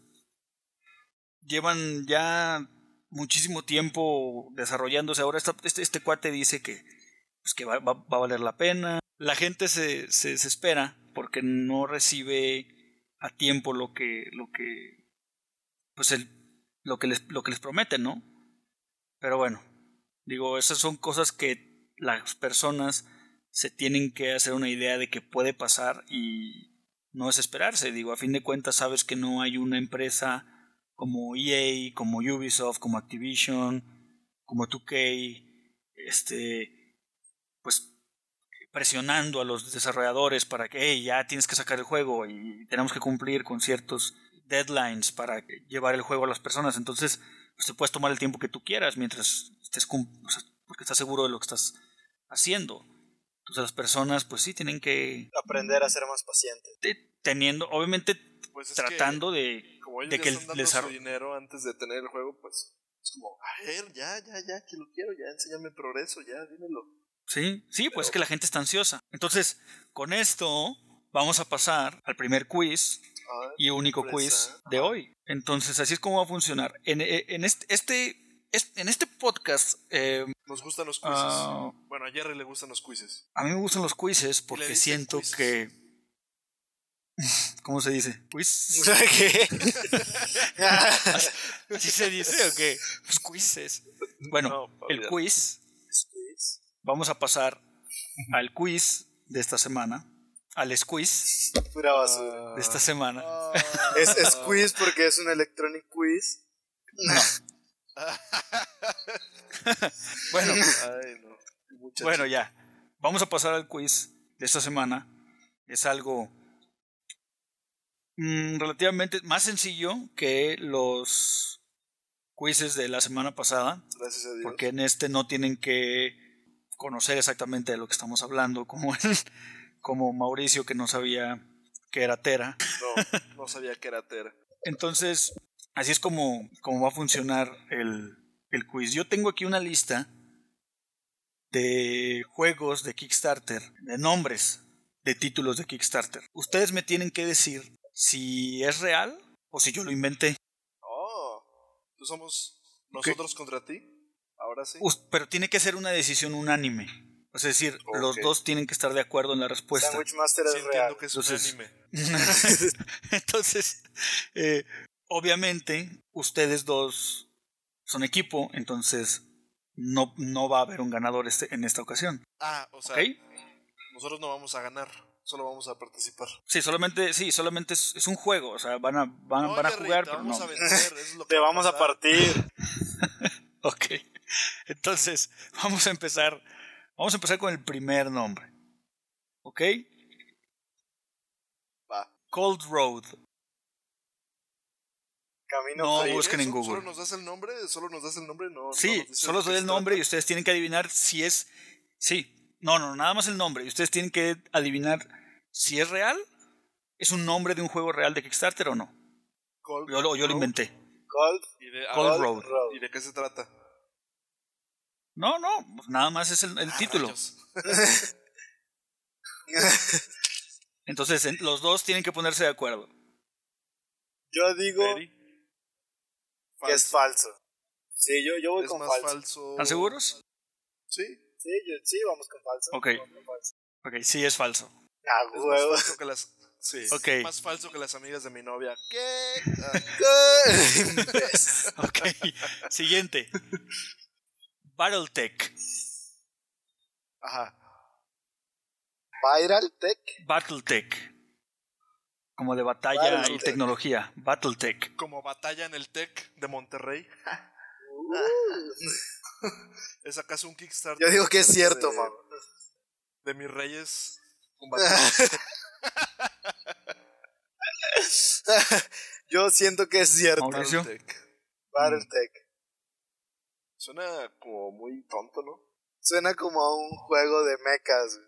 llevan ya muchísimo tiempo desarrollándose. Ahora este, este cuate dice que, pues que va, va, a valer la pena. La gente se, se desespera porque no recibe a tiempo lo que, lo que, pues el, lo que les, lo que les prometen, ¿no? Pero bueno, digo, esas son cosas que las personas se tienen que hacer una idea de que puede pasar y no desesperarse. Digo, a fin de cuentas sabes que no hay una empresa como EA, como Ubisoft, como Activision, como 2K, este, pues presionando a los desarrolladores para que ya tienes que sacar el juego y tenemos que cumplir con ciertos deadlines para llevar el juego a las personas. Entonces, pues te puedes tomar el tiempo que tú quieras mientras estés porque estás seguro de lo que estás haciendo. Entonces las personas pues sí tienen que aprender a ser más pacientes. teniendo, obviamente pues tratando de, como de que el les dinero antes de tener el juego, pues es como, a ver, ya, ya, ya, que lo quiero, ya enséñame progreso, ya, dímelo. Sí, sí, pues es que la gente está ansiosa. Entonces, con esto vamos a pasar al primer quiz ah, y único quiz de hoy. Entonces, así es como va a funcionar. En, en este, este en este podcast. Eh, Nos gustan los quizzes. Ah, bueno, a Jerry le gustan los quizzes. A mí me gustan los quizzes porque siento que. (laughs) ¿Cómo se dice? ¿Quiz? ¿Qué? (laughs) ¿Así se dice o qué? Los quizzes. Bueno, el quiz. Vamos a pasar al quiz de esta semana. Al squiz. Pura basura. De esta semana. es squiz porque es un electronic quiz. No. (laughs) bueno, bueno, ya. Vamos a pasar al quiz de esta semana. Es algo mm, relativamente más sencillo que los quizzes de la semana pasada. Porque en este no tienen que conocer exactamente de lo que estamos hablando, como, como Mauricio que no sabía que era Tera. No, no sabía que era Tera. Entonces, Así es como, como va a funcionar el, el quiz. Yo tengo aquí una lista de juegos de Kickstarter, de nombres de títulos de Kickstarter. Ustedes me tienen que decir si es real o si yo lo inventé. Oh, ¿tú somos nosotros contra ti? Ahora sí. pero tiene que ser una decisión unánime. Es decir, los dos tienen que estar de acuerdo en la respuesta. Sandwich Master es real. que es unánime. (laughs) Entonces, eh, obviamente ustedes dos son equipo, entonces no, no va a haber un ganador este, en esta ocasión. Ah, o sea, nosotros no vamos a ganar, solo vamos a participar. Sí, solamente, sí, solamente es, un juego, o sea, van a, van, a jugar, te vamos a vencer, es lo que te vamos a, partir. (laughs) ok, entonces vamos a empezar, vamos a empezar con el primer nombre, ¿ok? Va. Cold Road. Camino no busquen en Google. ¿Solo nos das el nombre? ¿Solo nos das el nombre? No, sí, solo doy el nombre y ustedes tienen que adivinar si es... Sí, no, no, nada más el nombre. Y ustedes tienen que adivinar si es real, es un nombre de un juego real de Kickstarter o no. yo, lo, yo lo inventé. Cold, ¿Y de, Cold Road. ¿Y de qué se trata? No, no, pues nada más es el, el ah, título. (laughs) Entonces, los dos tienen que ponerse de acuerdo. Yo digo que es falso. Sí, yo, yo voy con falso. ¿Están seguros? Sí. Sí, yo, sí, vamos con falso. Ok. Ok, sí, es falso. Ah, es más falso que las... Sí, okay. más falso que las amigas de mi novia. ¿Qué? (laughs) ok, siguiente. Battletech. Ajá. Battletech. Battletech. Como de batalla y tecnología. Battletech. Como batalla en el Tech de Monterrey. Uh. (laughs) ¿Es acaso un Kickstarter? Yo digo que es cierto, de, De mis reyes (laughs) Yo siento que es cierto. Mauricio. Battletech. Battletech. Suena como muy tonto, ¿no? Suena como a un juego de mechas. güey.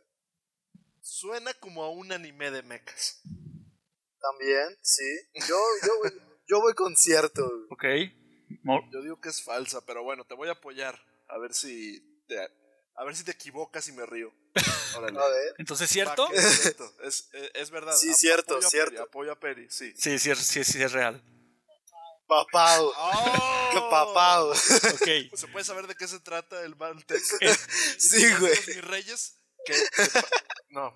Suena como a un anime de mechas. También, sí. Yo, yo, voy, yo voy con cierto. güey. Ok. Yo digo que es falsa, pero bueno, te voy a apoyar. A ver si te, a ver si te equivocas y me río. (laughs) Órale. A ver. Entonces, ¿cierto? Va, es cierto. Es, es- es verdad. Sí, Ap- cierto, apoyo a cierto. Peri, apoyo a Peri, sí. Sí, sí, es- sí, sí, es real. Papau. (laughs) ¡Oh! (laughs) Papau. Ok. ¿Se puede saber de qué se trata el Battletech? Sí, güey. Mis reyes. que- no.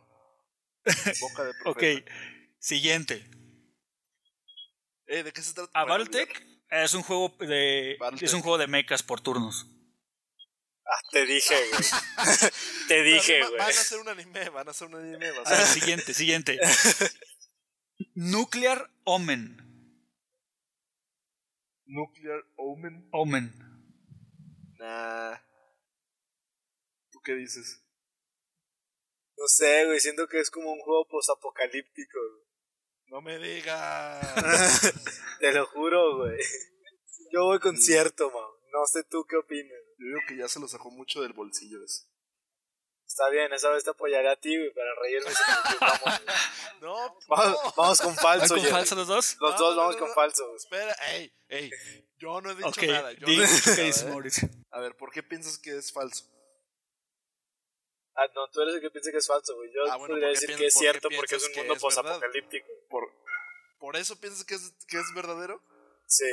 Boca de profeta. Ok. Siguiente. Eh, ¿De qué se trata? A Battletech es un juego de Battletech. es un juego de mechas por turnos. Ah, te dije, güey. (laughs) te dije, güey. Van a hacer un anime, van a hacer un anime. a A ver, ser- siguiente, siguiente. (laughs) Nuclear Omen. Nuclear Omen. Omen. Nah. ¿Tú qué dices? No sé, güey. Siento que es como un juego posapocalíptico. güey. No me digas. (laughs) Te lo juro, güey. Yo voy con cierto, man. No sé tú qué opinas. Yo digo que ya se lo sacó mucho del bolsillo ese. Está bien, esa vez te apoyaré a ti, güey, para reírme. güey. No, Vamos, no. vamos con ¿Van falso, con Jerry. falso los dos? Los No, dos vamos no, con falso. güey. Espera, ey, ey. Yo no he dicho nada. Yo no he dicho ¿Qué nada, ¿eh? Mauricio? A ver, ¿por qué piensas que es falso? Ah, no, tú eres el que piensa que es falso, güey. Yo Ah, bueno, podría ¿por qué decir que es cierto porque es un mundo posapocalíptico. ¿Por, ¿Por eso piensas que es, que es verdadero? Sí.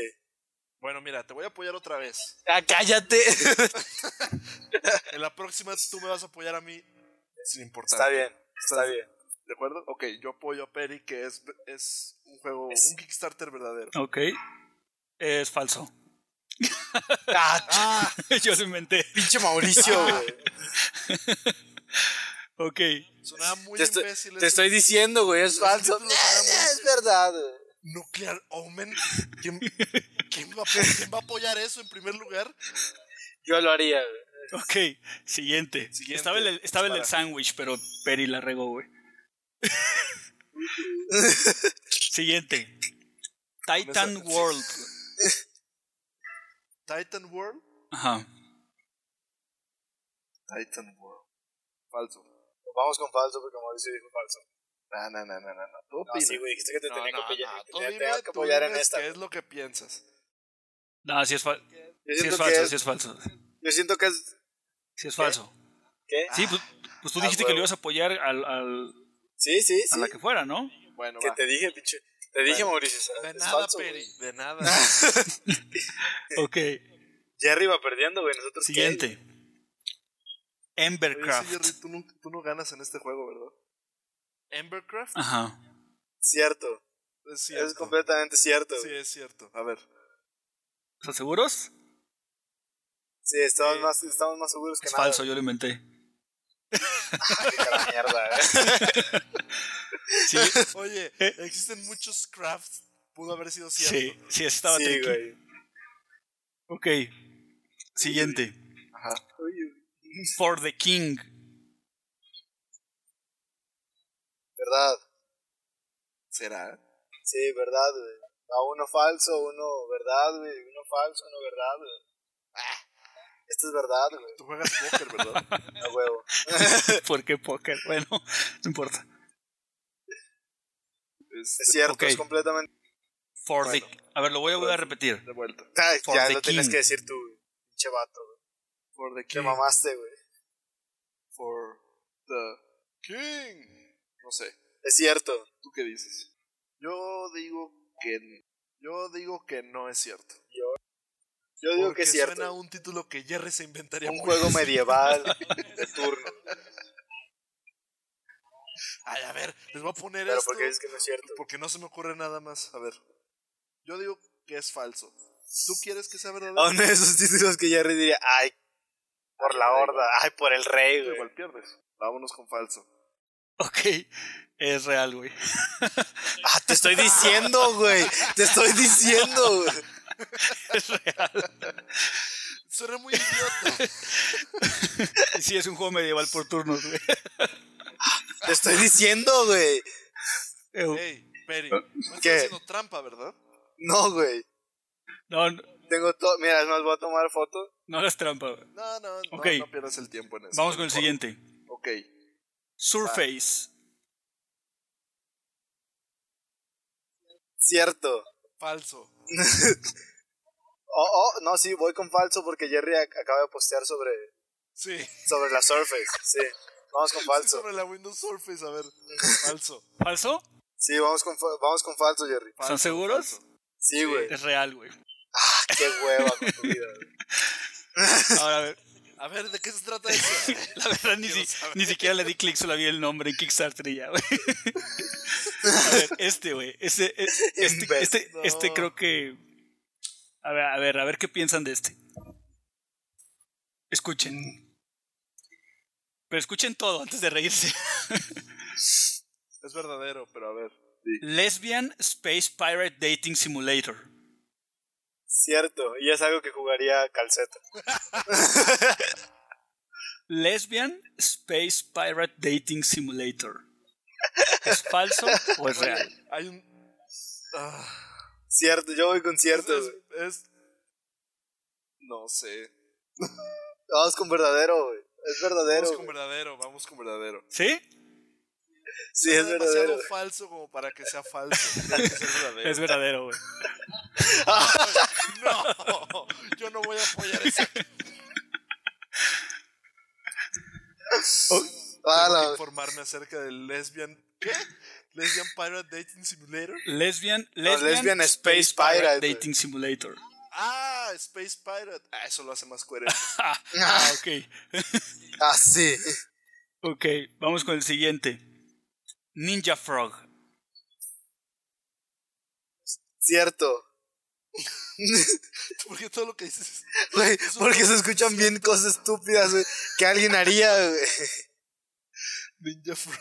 Bueno, mira, te voy a apoyar otra vez. ¡Ah, cállate! (laughs) En la próxima tú me vas a apoyar a mí sin importar. está bien, está bien. ¿De acuerdo? Ok, yo apoyo a Peri que es, es un juego, Es- un Kickstarter verdadero. Ok. Es falso. ¡Ah, ¡Ah! (laughs) Yo lo inventé. pinche Mauricio, (laughs) güey! Ok. Sonaba muy Te estoy, imbécil. te estoy diciendo, güey, es falso. (laughs) Es verdad, güey. Nuclear Omen. ¿Quién, quién va, a- quién va a apoyar eso en primer lugar? Yo lo haría, güey. Ok. Siguiente. Siguiente. Estaba el, estaba el del sándwich, pero Peri la regó, güey. (laughs) Siguiente. Titan World. Titan World. Ajá. Titan World. Falso. Vamos con falso porque Mauricio dijo falso. No, no, no, no, no. no. ¿Tú No, opinas? sí, güey, dijiste que te No, tenía no, que apoyar, no, que tú te dime, tenía que tú apoyar en esta. ¿Qué es lo que piensas? No, sí es, fal- sí es falso, que sí es falso. Yo siento que es... Sí es falso. ¿Qué? Sí, pues, pues tú Ah, dijiste que huevo. le ibas a apoyar al, al- Sí, sí, a sí. la que fuera, ¿no? Bueno, Que va. te dije, pinche. Te dije, Bueno, Mauricio. De es nada, falso, Peri. güey. De nada. (laughs) (laughs) Ok. Jerry va perdiendo, güey. Nosotros qué? Siguiente. Sí, Embercraft. Jerry, tú no, tú no ganas en este juego, ¿verdad? Embercraft. Ajá. Cierto. Es cierto. Es completamente cierto. Sí, es cierto. A ver. ¿Están seguros? Sí, estamos, Sí. Más, estamos más seguros que Es nada. falso, yo lo inventé. Qué cara mierda, eh. (laughs) Sí, Oye, existen muchos crafts. Pudo haber sido cierto. sí, sí, estaba Sí, tricky. güey. Ok. Siguiente. Ajá. For the King. Verdad. ¿Será? Sí, verdad, güey. A uno falso, uno verdad, güey. Uno falso, uno verdad, güey. Esto es verdad, güey. Tú juegas póker, ¿verdad? (laughs) A huevo. (laughs) ¿Por qué póker? Bueno, no importa. Este, Es cierto, Ok. es completamente. For Bueno. the... A ver, lo voy a volver a repetir. De vuelta. Ay, ya lo king. que decir tú. Pinche vato, güey. For the Te king. mamaste, güey. For the king. No sé. Es cierto. ¿Tú qué dices? Yo digo que. Yo digo que no es cierto. Yo digo Porque que es cierto. suena a un título que Jerry se inventaría Un muy juego medieval de turno. Ay, a ver, les voy a poner Pero esto. porque dices que no es cierto. Porque no se me ocurre nada más. A ver. Yo digo que es falso. ¿Tú quieres que sea verdadero? Uno de esos títulos que Jerry diría, ay, por la horda, ay, por el rey, güey. Igual pierdes. Vámonos con falso. Ok. Es real, güey. (laughs) Ah, te estoy diciendo, güey. Te estoy diciendo, güey. (laughs) Es real. Suena muy idiota. Y (laughs) sí, es un juego medieval por turnos, güey. Te estoy diciendo, güey. Ey, Peri. No estás ¿Qué? haciendo trampa, ¿verdad? No, güey. No, no, Tengo todo. Mira, es más, voy a tomar foto. no hagas trampa. güey. No, no, no, Ok. no pierdas el tiempo en eso. Vamos con el siguiente. Ok. Surface. Cierto. Falso. (laughs) Oh, oh, no, sí, voy con falso porque Jerry ac- acaba de postear sobre, Sí. sobre la Surface. Sí. Vamos con Sí, falso. sobre la Windows Surface, a ver. (laughs) Falso. ¿Falso? Sí, vamos con, fa- vamos con falso, Jerry. falso seguros? falso. Sí, güey. Es real, güey. Qué hueva con tu vida, güey. (laughs) Ahora, a ver. A ver, ¿de qué se trata eso? (laughs) La verdad, ni, si- ni siquiera le di clic, solo vi el nombre en Kickstarter y ya, güey. A ver, este, güey. Este, este, Imbécil. este, No. este creo que. A ver, a ver, a ver qué piensan de este. Escuchen. Pero escuchen todo antes de reírse. Es verdadero, pero a ver. Lesbian Space Pirate Dating Simulator. Cierto. Y es algo que jugaría calceta. (laughs) Lesbian Space Pirate Dating Simulator. ¿Es falso o es real? Hay un. Ah, Cierto, yo voy con cierto, es, es- No sé. (laughs) Vamos con verdadero, güey. Es verdadero. Vamos con verdadero, vamos con verdadero. ¿Sí? Sí, es demasiado verdadero. falso como para que sea falso. Que verdadero. Es verdadero, güey. (laughs) No, (laughs) yo no voy a apoyar eso. Ah, Tengo que la- informarme acerca del lesbian. ¿Qué? Lesbian Pirate Dating Simulator. Lesbian, lesbian, Lesbian Space Pirate. Dating Simulator. Ah, Space Pirate. Ah, eso lo hace más coherente. (laughs) Ah, ok. (laughs) Ah, sí. Ok, vamos con el siguiente. Ninja Frog. Cierto. (laughs) Porque todo lo que dices. (laughs) Güey, porque se escuchan bien cosas estúpidas, güey, que alguien haría, güey. (laughs) Ninja Frog.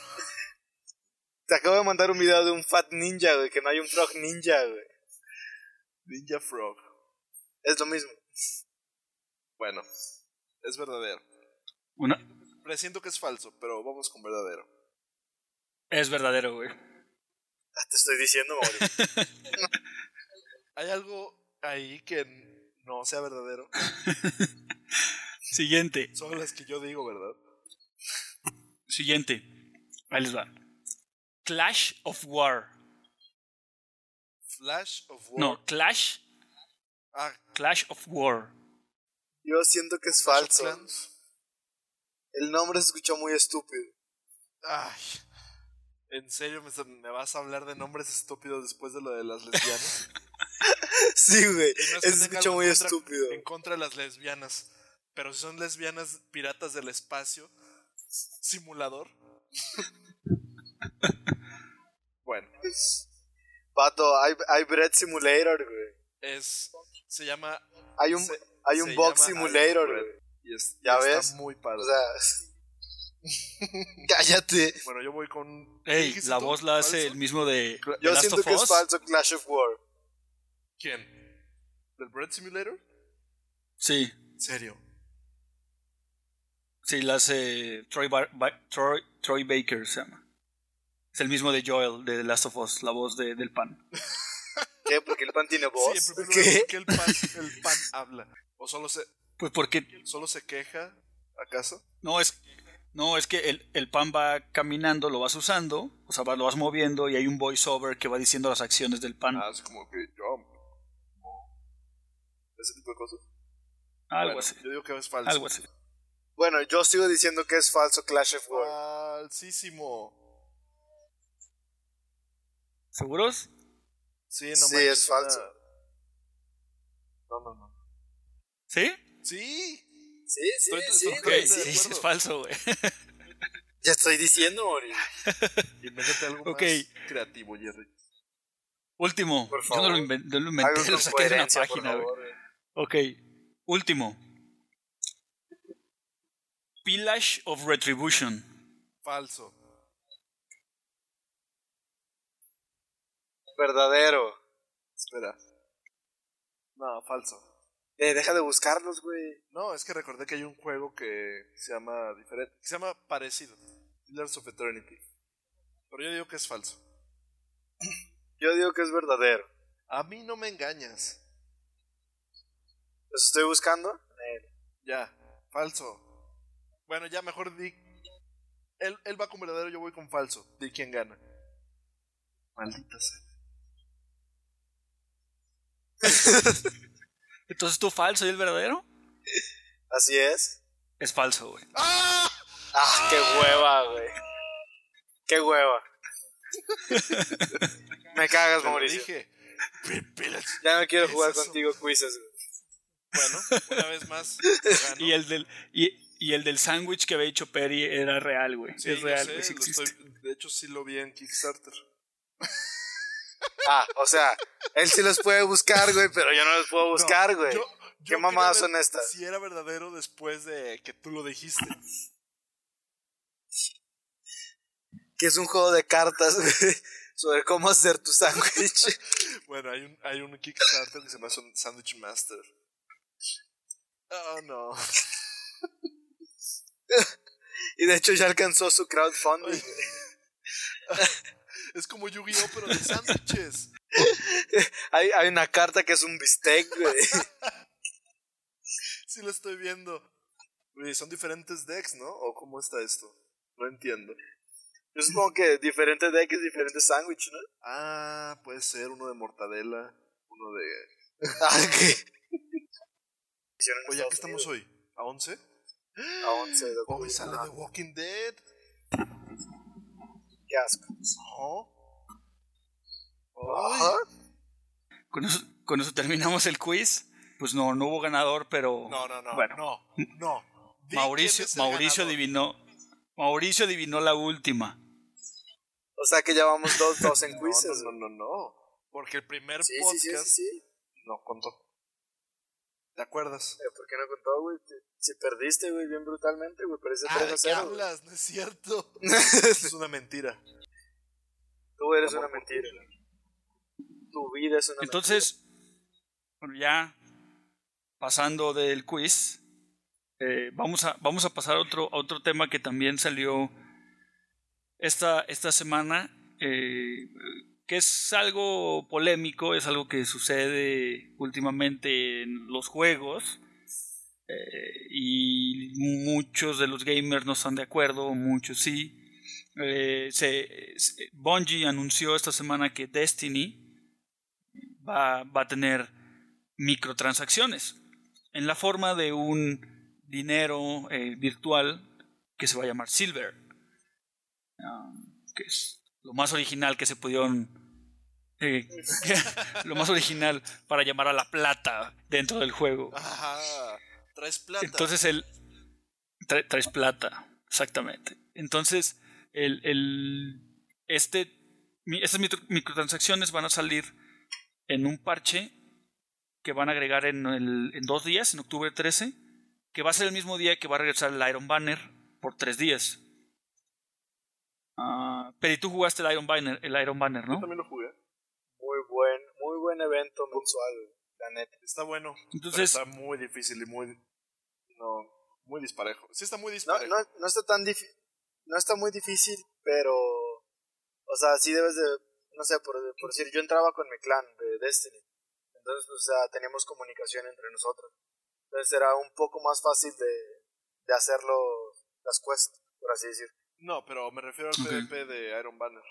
Te acabo de mandar un video de un Fat Ninja, güey, que no hay un Frog Ninja, güey. Ninja Frog. Es lo mismo. Bueno, es verdadero. Una, Presiento que es falso, pero vamos con verdadero. es verdadero, güey. Ah, Te estoy diciendo, Mauri. ¿Hay algo ahí que no sea verdadero? (laughs) Siguiente, Son las que yo digo, ¿verdad? siguiente. Ahí les va. Clash of War. Flash of War. No, Clash, Ah, Clash of War. Yo siento que es falso. El nombre se escuchó muy estúpido. Ay. ¿En serio me, me vas a hablar de nombres estúpidos después de lo de las lesbianas? (laughs) Sí, güey. No es algo muy en contra- estúpido. En contra de las lesbianas. Pero si son lesbianas piratas del espacio, simulador. (laughs) bueno, Pato, hay, hay Bread Simulator, güey. es. Se llama. Hay un, se- hay un Box Simulator, güey. Y, es, ¿Ya y ves? Está muy padre. O sea. (laughs) Cállate. bueno, yo voy con. ¿qué Ey, la tú? voz la hace ¿Falso? el mismo de The Yo Last siento of que es Us. falso Clash of War. ¿Quién? ¿Del Bread Simulator? Sí, ¿En serio? sí, la hace Troy, Bar- Ba- Troy, Troy Baker, se llama. Es el mismo de Joel, de The Last of Us, la voz de- del pan. (laughs) ¿Qué? Porque el pan tiene voz. Sí, en primer lugar, ¿Qué? ¿por qué el pan, el pan habla? ¿O solo se, Pues porque solo se queja, acaso? No, es, no, es que el, el pan va caminando, lo vas usando, o sea, va- lo vas moviendo y hay un voiceover que va diciendo las acciones del pan. Ah, es como que jump. Ese tipo de cosas. algo Bueno, así. Yo digo que es falso. Algo así. Bueno, yo sigo diciendo que es falso Clash of War. Falsísimo. ¿Seguros? Sí, no Sí, manches, es falso. una- No, no, no. ¿Sí? Sí. Sí, sí, Estoy- sí, sí, sí. sí, es falso, güey. (laughs) Ya estoy diciendo, Mori. (laughs) Invéntate algo Ok. más creativo, Jerry. Último. Por Yo no lo favor. inventé, lo, Algo inventé, lo saqué de una página, güey. favor, güey. Ok, último. Pillage of Retribution. Falso. Verdadero. Espera. No, falso. Eh, deja de buscarlos, güey. No, es que recordé que hay un juego que se llama diferente, que se llama parecido, Pillars of Eternity. Pero yo digo que es falso. Yo digo que es verdadero. A mí no me engañas. Los estoy buscando. Eh, Ya, falso. Bueno, ya mejor di. Él, él va con verdadero, yo voy con falso. Di quién gana. Maldita sea. (laughs) Entonces tú falso y el verdadero. Así es. Es falso, güey. ¡Ah! Ah, qué hueva, güey. Qué hueva. (laughs) Me cagas, Mauricio. dije. Ya no quiero ¿Qué es jugar contigo quizzes, güey. Bueno, una vez más. (laughs) Y el del y, y el del sándwich que había hecho Perry era real, güey. Sí, es real, sé, sí estoy- de hecho, sí lo vi en Kickstarter. Ah, o sea, él sí los puede buscar, güey, pero yo no los puedo buscar, güey. Yo- ¿Qué mamadas son estas? Si era verdadero después de que tú lo dijiste. Que es un juego de cartas, güey, sobre cómo hacer tu sándwich. (laughs) Bueno, hay un, hay un Kickstarter que se llama Sandwich Master. Oh, no. (laughs) Y de hecho ya alcanzó su crowdfunding. (laughs) Es como Yu-Gi-Oh, pero de sándwiches. (laughs) Hay, hay una carta que es un bistec, güey. Sí lo estoy viendo. Son diferentes decks, ¿no? ¿O cómo está esto? No entiendo. Yo supongo que diferentes decks, diferentes sándwiches, ¿no? Ah, puede ser uno de mortadela, uno de... Ah, ¿qué? Oye, ¿a qué estamos hoy? ¿A 11? A 11 de Hoy sale Ah, The Walking Dead. Qué asco. Ay. Ajá. Con eso, con eso terminamos el quiz. Pues no, no hubo ganador, pero No, no, no. Bueno. No, no. Di Mauricio, Mauricio ganador. adivinó. Mauricio adivinó la última. O sea que ya vamos dos, dos en (laughs) No, quizzes. no, no, no, no. Porque el primer Sí, sí, podcast sí, sí, sí. no contó. ¿Te acuerdas? Eh, ¿Por qué no contó, güey? Si perdiste, güey, bien brutalmente, güey. Parece Ah, 3 ¿de a qué 0. güey. hablas? No es cierto. (laughs) es una mentira. Tú eres Amor una mentira. Tu vida es una Entonces, bueno, ya pasando del quiz, eh, vamos, a, vamos a pasar a otro, a otro tema que también salió esta, esta semana, eh, que es algo polémico, es algo que sucede últimamente en los juegos. eh, y muchos de los gamers no están de acuerdo, muchos sí. Eh, se, Bungie anunció esta semana que Destiny va, va a tener microtransacciones en la forma de un dinero eh, virtual que se va a llamar Silver, Ah, que es lo más original que se pudieron eh, (laughs) lo más original para llamar a la plata dentro del juego. Ajá. Traes plata. Entonces el tra- traes plata, exactamente. Entonces el, el este mi- estas micro- microtransacciones van a salir en un parche que van a agregar en, el- en dos días, en octubre 13, que va a ser el mismo día que va a regresar el Iron Banner por tres días. Ah, pero y tú jugaste el Iron Banner, el Iron Banner, Yo ¿no? también lo jugué. Muy buen, muy buen evento mensual, la neta. Está bueno. Entonces- pero está muy difícil y muy. No, muy disparejo. Sí, está muy No, disparejo. no, no está tan difícil, no está muy difícil, pero, o sea, sí debes de, no sé, por, por decir, yo entraba con mi clan de Destiny, entonces, o sea, teníamos comunicación entre nosotros, entonces era un poco más fácil de, de hacerlo, las quests, por así decir. No, pero me refiero al. PvP de Iron Banner.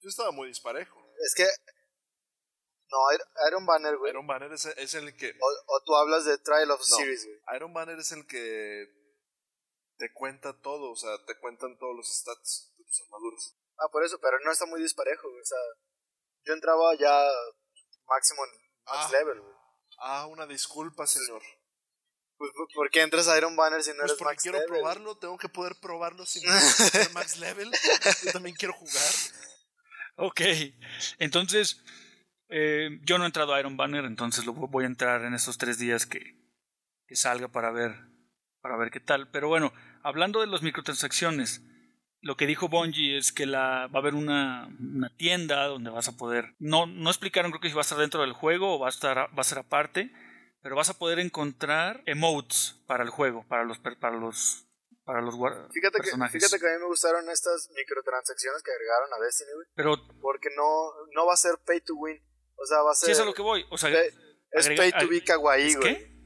Yo estaba muy disparejo. Es que, no, Ir- Iron Banner, güey, Iron Banner es, es el que. o, o tú hablas de Trial of No. Series, güey. Iron Banner es el que te cuenta todo, o sea, te cuentan todos los stats de tus armaduras. Ah, por eso, pero no está muy disparejo, güey, o sea, yo entraba ya máximo en max Ah. level, güey. Ah, una disculpa, señor. Pues, ¿por- ¿por qué entras a Iron Banner si no Pues eres porque max quiero level? probarlo, tengo que poder probarlo sin (laughs) ser max level. Yo también quiero jugar. Ok, entonces eh, yo no he entrado a Iron Banner, entonces lo voy a entrar en estos tres días que, que salga para ver, para ver qué tal. Pero bueno, hablando de las microtransacciones, lo que dijo Bungie es que la, va a haber una, una tienda donde vas a poder, no, no explicaron creo que si va a estar dentro del juego o va a, estar, va a ser aparte, pero vas a poder encontrar emotes para el juego, para los, per- para los, para los Fíjate que, personajes. fíjate que a mí me gustaron estas microtransacciones que agregaron a Destiny, güey. Pero Porque no, no va a ser pay to win. O sea, va a ser. sí es a lo que voy. O sea, pay- es agrega- pay to be kawaii, ¿es güey. qué?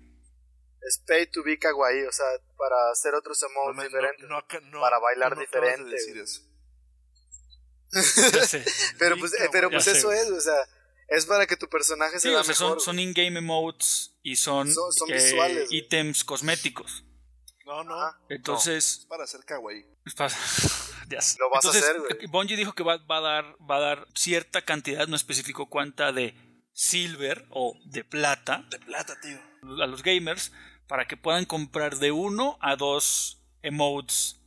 Es pay to be kawaii. O sea, para hacer otros emotes no, diferentes. no acá- no, para bailar de diferente, decir eso. (laughs) (laughs) Pero pues, eh, pero pues eso es, o sea, es para que tu personaje Sí, sea o sea, son, mejor. son in-game emotes y son, Son- son eh, visuales, güey. ítems cosméticos. No, no. Entonces, Es para hacer kawaii. Es para-. (laughs) Lo vas a Entonces, hacer, güey. Bungie dijo que va, va a dar, va a dar cierta cantidad, no especificó cuánta, de silver o de plata De plata, tío. a los gamers para que puedan comprar de uno a dos emotes.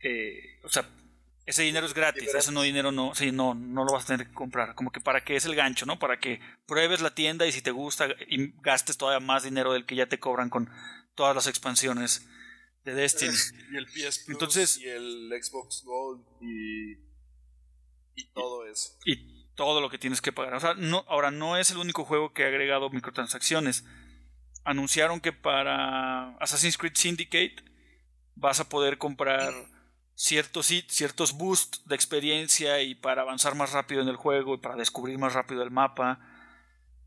eh, o sea, ese dinero es gratis, ese no dinero no, sí, no, no lo vas a tener que comprar. Como que para que es el gancho, ¿no? Para que pruebes la tienda y si te gusta y gastes todavía más dinero del que ya te cobran con todas las expansiones de Destiny. (laughs) Y el PS Plus Entonces- y el Xbox Gold y, y todo eso. y todo lo que tienes que pagar. O sea, no, ahora no es el único juego que ha agregado microtransacciones. Anunciaron que para Assassin's Creed Syndicate vas a poder comprar ciertos ciertos boosts de experiencia y para avanzar más rápido en el juego y para descubrir más rápido el mapa.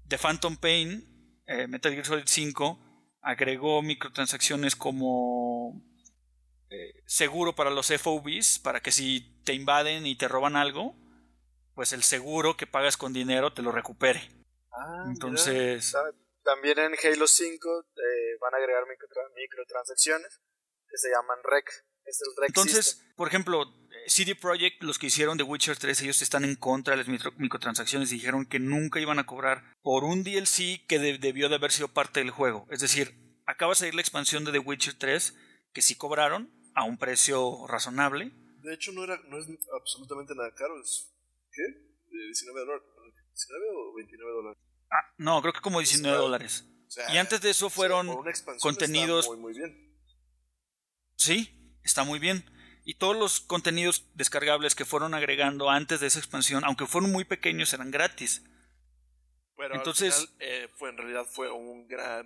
The Phantom Pain, eh, Metal Gear Solid 5, agregó microtransacciones como eh, seguro para los FOBs, para que si te invaden y te roban algo, pues el seguro que pagas con dinero te lo recupere. Ah, Entonces, También en Halo 5 eh, van a agregar microtra- microtransacciones que se llaman REC. Es el REC entonces, System. por ejemplo, CD Projekt, los que hicieron The Witcher 3, ellos están en contra de las micro- microtransacciones y dijeron que nunca iban a cobrar por un DLC que de- debió de haber sido parte del juego. Es decir, acaba de salir la expansión de The Witcher 3, que sí cobraron a un precio razonable. De hecho, no, era, no es absolutamente nada caro. Es, ¿Qué? De 19 dólares. ¿19 o 29 dólares? Ah, no, creo que como 19 Claro. dólares. O sea, Y antes de eso o sea, fueron contenidos- muy bien. Sí, está muy bien. Y todos los contenidos descargables que fueron agregando antes de esa expansión, aunque fueron muy pequeños, eran gratis. Pero Entonces- al final, eh, fue, en realidad fue un gran,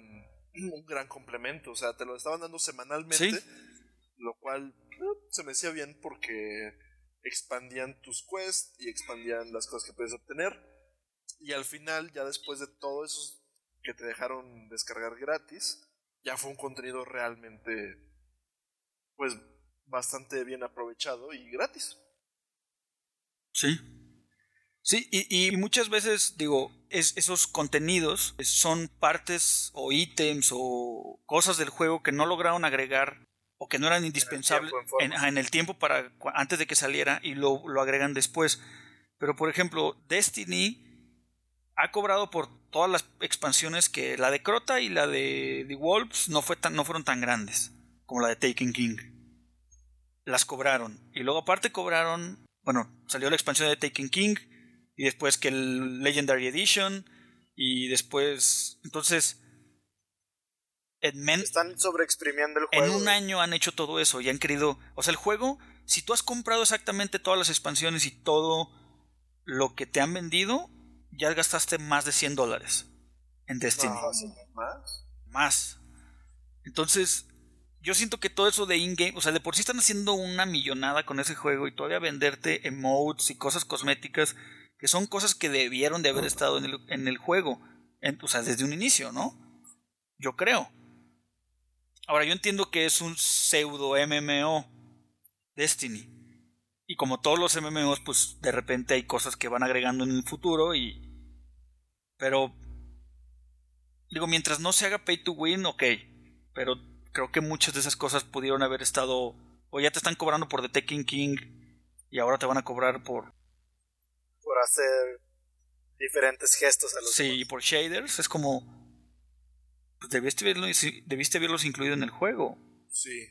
un gran complemento. O sea, te lo estaban dando semanalmente. Sí. Lo cual eh, se me hacía bien porque expandían tus quests y expandían las cosas que puedes obtener. Y al final, ya después de todo eso que te dejaron descargar gratis, ya fue un contenido realmente, pues, bastante bien aprovechado y gratis. Sí. Sí, y, y muchas veces, digo, es, esos contenidos son partes o ítems o cosas del juego que no lograron agregar o que no eran indispensables en el tiempo para antes de que saliera y lo, lo agregan después. Pero por ejemplo, Destiny ha cobrado por todas las expansiones que la de Crota y la de The Wolves no, fue tan, no fueron tan grandes como la de Taken King. Las cobraron. Y luego aparte cobraron, bueno, salió la expansión de Taken King y después que el Legendary Edition y después, entonces, en, Están sobreexprimiendo el en juego. un güey. año han hecho todo eso y han querido, o sea, el juego, si tú has comprado exactamente todas las expansiones y todo lo que te han vendido, ya gastaste más de 100 dólares en Destiny. No, sí. ¿Más? Más. Entonces, yo siento que todo eso de in-game, o sea, de por sí están haciendo una millonada con ese juego y todavía venderte emotes y cosas cosméticas, que son cosas que debieron de haber estado en el, juego, en- o sea, desde un inicio, ¿no? Yo creo. Ahora, yo entiendo que es un pseudo MMO Destiny. Y como todos los MMOs, pues de repente hay cosas que van agregando en el futuro y... Pero Digo, mientras no se haga pay to win, ok. Pero creo que muchas de esas cosas pudieron haber estado. O ya te están cobrando por The Taking King. Y ahora te van a cobrar por. Por hacer diferentes gestos a los Sí, y por shaders. Es como. Pues debiste, debiste haberlos incluido en el juego. Sí.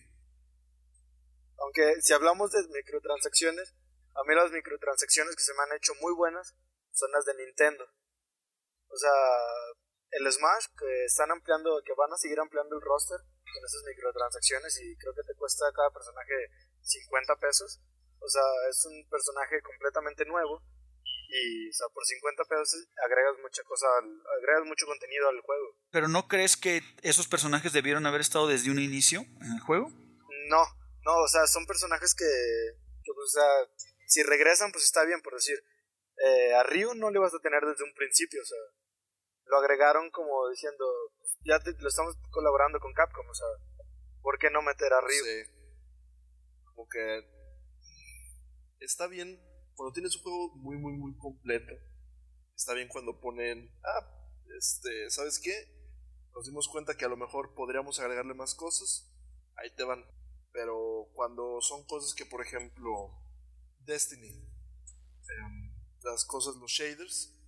Aunque si hablamos de microtransacciones, a mí las microtransacciones que se me han hecho muy buenas son las de Nintendo. O sea, el Smash que están ampliando, que van a seguir ampliando el roster con esas microtransacciones y creo que te cuesta cada personaje 50 pesos. O sea, es un personaje completamente nuevo y o sea, por 50 pesos agregas mucha cosa, agregas mucho contenido al juego. Pero ¿no crees que esos personajes debieron haber estado desde un inicio en el juego? No, No, o sea, son personajes que, que pues, o sea, si regresan, pues está bien, por decir. Eh, a Ryu no le vas a tener desde un principio, o sea, lo agregaron como diciendo, ya lo estamos colaborando con Capcom, o sea, ¿por qué no meter a Ryu? Sí. Como que está bien cuando tienes un juego muy, muy, muy completo. Está bien cuando ponen, ah, este, ¿sabes qué? Nos dimos cuenta que a lo mejor podríamos agregarle más cosas. Ahí te van. Pero cuando son cosas que, por ejemplo, Destiny, em, las cosas, los shaders,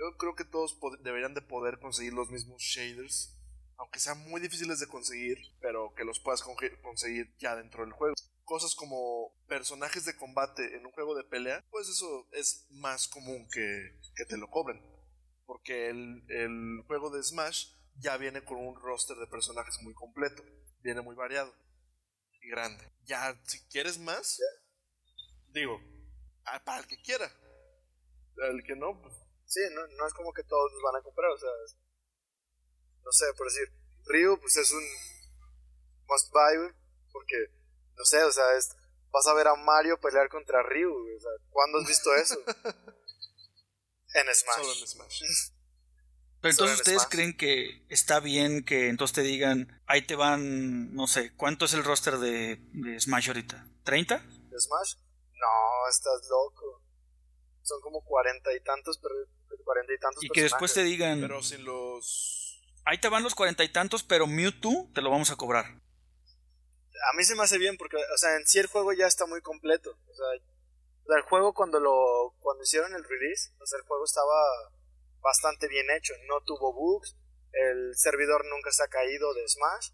yo creo que todos deberían de poder conseguir los mismos shaders aunque sean muy difíciles de conseguir, pero que los puedas conseguir ya dentro del juego. Cosas como personajes de combate en un juego de pelea, pues eso es más común que, que te lo cobren. Porque el, el juego de Smash ya viene con un roster de personajes muy completo, viene muy variado y grande. Ya, si quieres más, digo, ah, para el que quiera. El que no, pues Sí, no, no es como que todos los van a comprar, o sea, es- no sé, por decir, Ryu pues es un must buy, güey, porque, no sé, o sea, es, vas a ver a Mario pelear contra Ryu, güey, o sea, ¿cuándo has visto eso? (laughs) en Smash. solo en Smash. Pero entonces en ustedes Smash. creen que está bien que entonces te digan, ahí te van, no sé, ¿cuánto es el roster de, de Smash ahorita? ¿30? ¿De Smash? No, estás loco. Son como cuarenta y tantos, pero cuarenta y tantos Y que después te digan, Pero sin los ahí te van los cuarenta y tantos, pero Mewtwo te lo vamos a cobrar. a mí se me hace bien porque, o sea, en sí el juego ya está muy completo. O sea, el juego cuando lo cuando hicieron el release, o sea, el juego estaba bastante bien hecho, no tuvo bugs, el servidor nunca se ha caído de Smash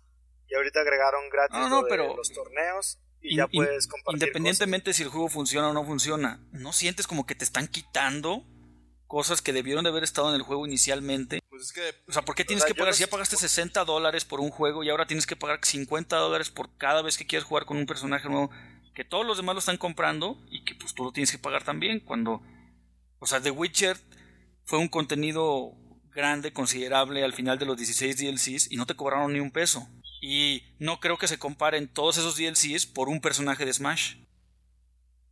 y ahorita agregaron gratis No, no, lo de pero- los torneos y In- ya puedes compartir Independientemente si el juego funciona o no funciona, ¿no sientes como que te están quitando cosas que debieron de haber estado en el juego inicialmente? Pues es que O sea, ¿por qué tienes sea, que pagar? no Si ya pagaste 60 dólares por un juego y ahora tienes que pagar 50 dólares por cada vez que quieras jugar con un personaje nuevo, que todos los demás lo están comprando y que pues tú lo tienes que pagar también. Cuando, o sea, The Witcher fue un contenido grande, considerable al final de los 16 DLCs y no te cobraron ni un peso. Y no creo que se comparen todos esos DLCs por un personaje de Smash.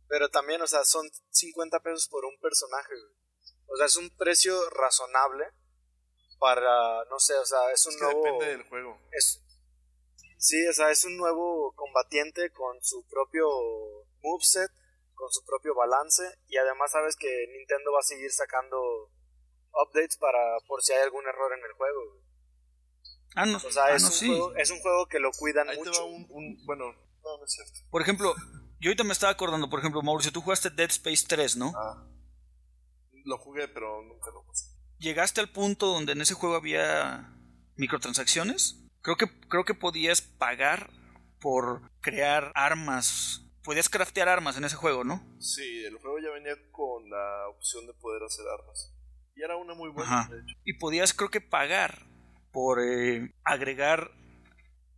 Pero también, o sea, son 50 pesos por un personaje. güey. O sea, es un precio razonable para, no sé, o sea, es un es que nuevo... depende del juego. es, sí, o sea, es un nuevo combatiente con su propio moveset, con su propio balance y además sabes que Nintendo va a seguir sacando updates para por si hay algún error en el juego. Ah, no, O sea, ah, es, no, un sí. juego, es un juego que lo cuidan Ahí te mucho. va un, un- bueno, no, no es cierto. Por ejemplo, yo ahorita me estaba acordando, por ejemplo, Mauricio, tú jugaste Dead Space 3, ¿no? Ah, lo jugué, pero nunca lo pasé. llegaste al punto donde en ese juego había microtransacciones. Creo que, creo que podías pagar por crear armas. Podías craftear armas en ese juego, ¿no? Sí, el juego ya venía con la opción de poder hacer armas. Y era una muy buena, Ajá. de hecho. Y podías, creo que, pagar por eh, agregar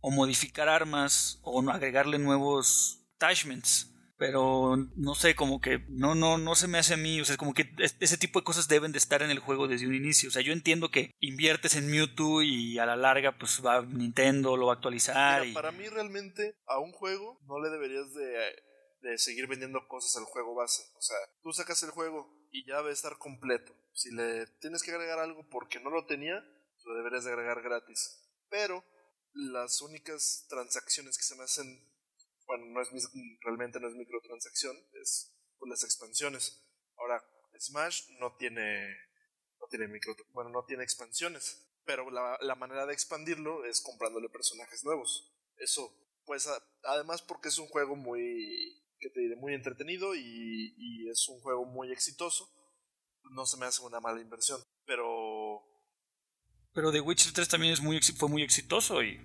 o modificar armas o agregarle nuevos attachments. Pero no sé, como que no, no, no se me hace a mí. O sea, como que es- ese tipo de cosas deben de estar en el juego desde un inicio. O sea, yo entiendo que inviertes en Mewtwo y a la larga, pues va Nintendo, lo va a actualizar. Mira, y- para mí realmente a un juego no le deberías de, de seguir vendiendo cosas al juego base. O sea, tú sacas el juego y ya va a estar completo. Si le tienes que agregar algo porque no lo tenía, lo deberías de agregar gratis. Pero las únicas transacciones que se me hacen, bueno, no es realmente no es microtransacción, es pues, las expansiones. Ahora, Smash no tiene no tiene micro, bueno, no tiene expansiones, pero la, la manera de expandirlo es comprándole personajes nuevos. Eso, pues a- además porque es un juego muy, ¿qué te diré? Muy entretenido y, y es un juego muy exitoso, no se me hace una mala inversión. Pero Pero The Witcher 3 también es muy, fue muy exitoso y...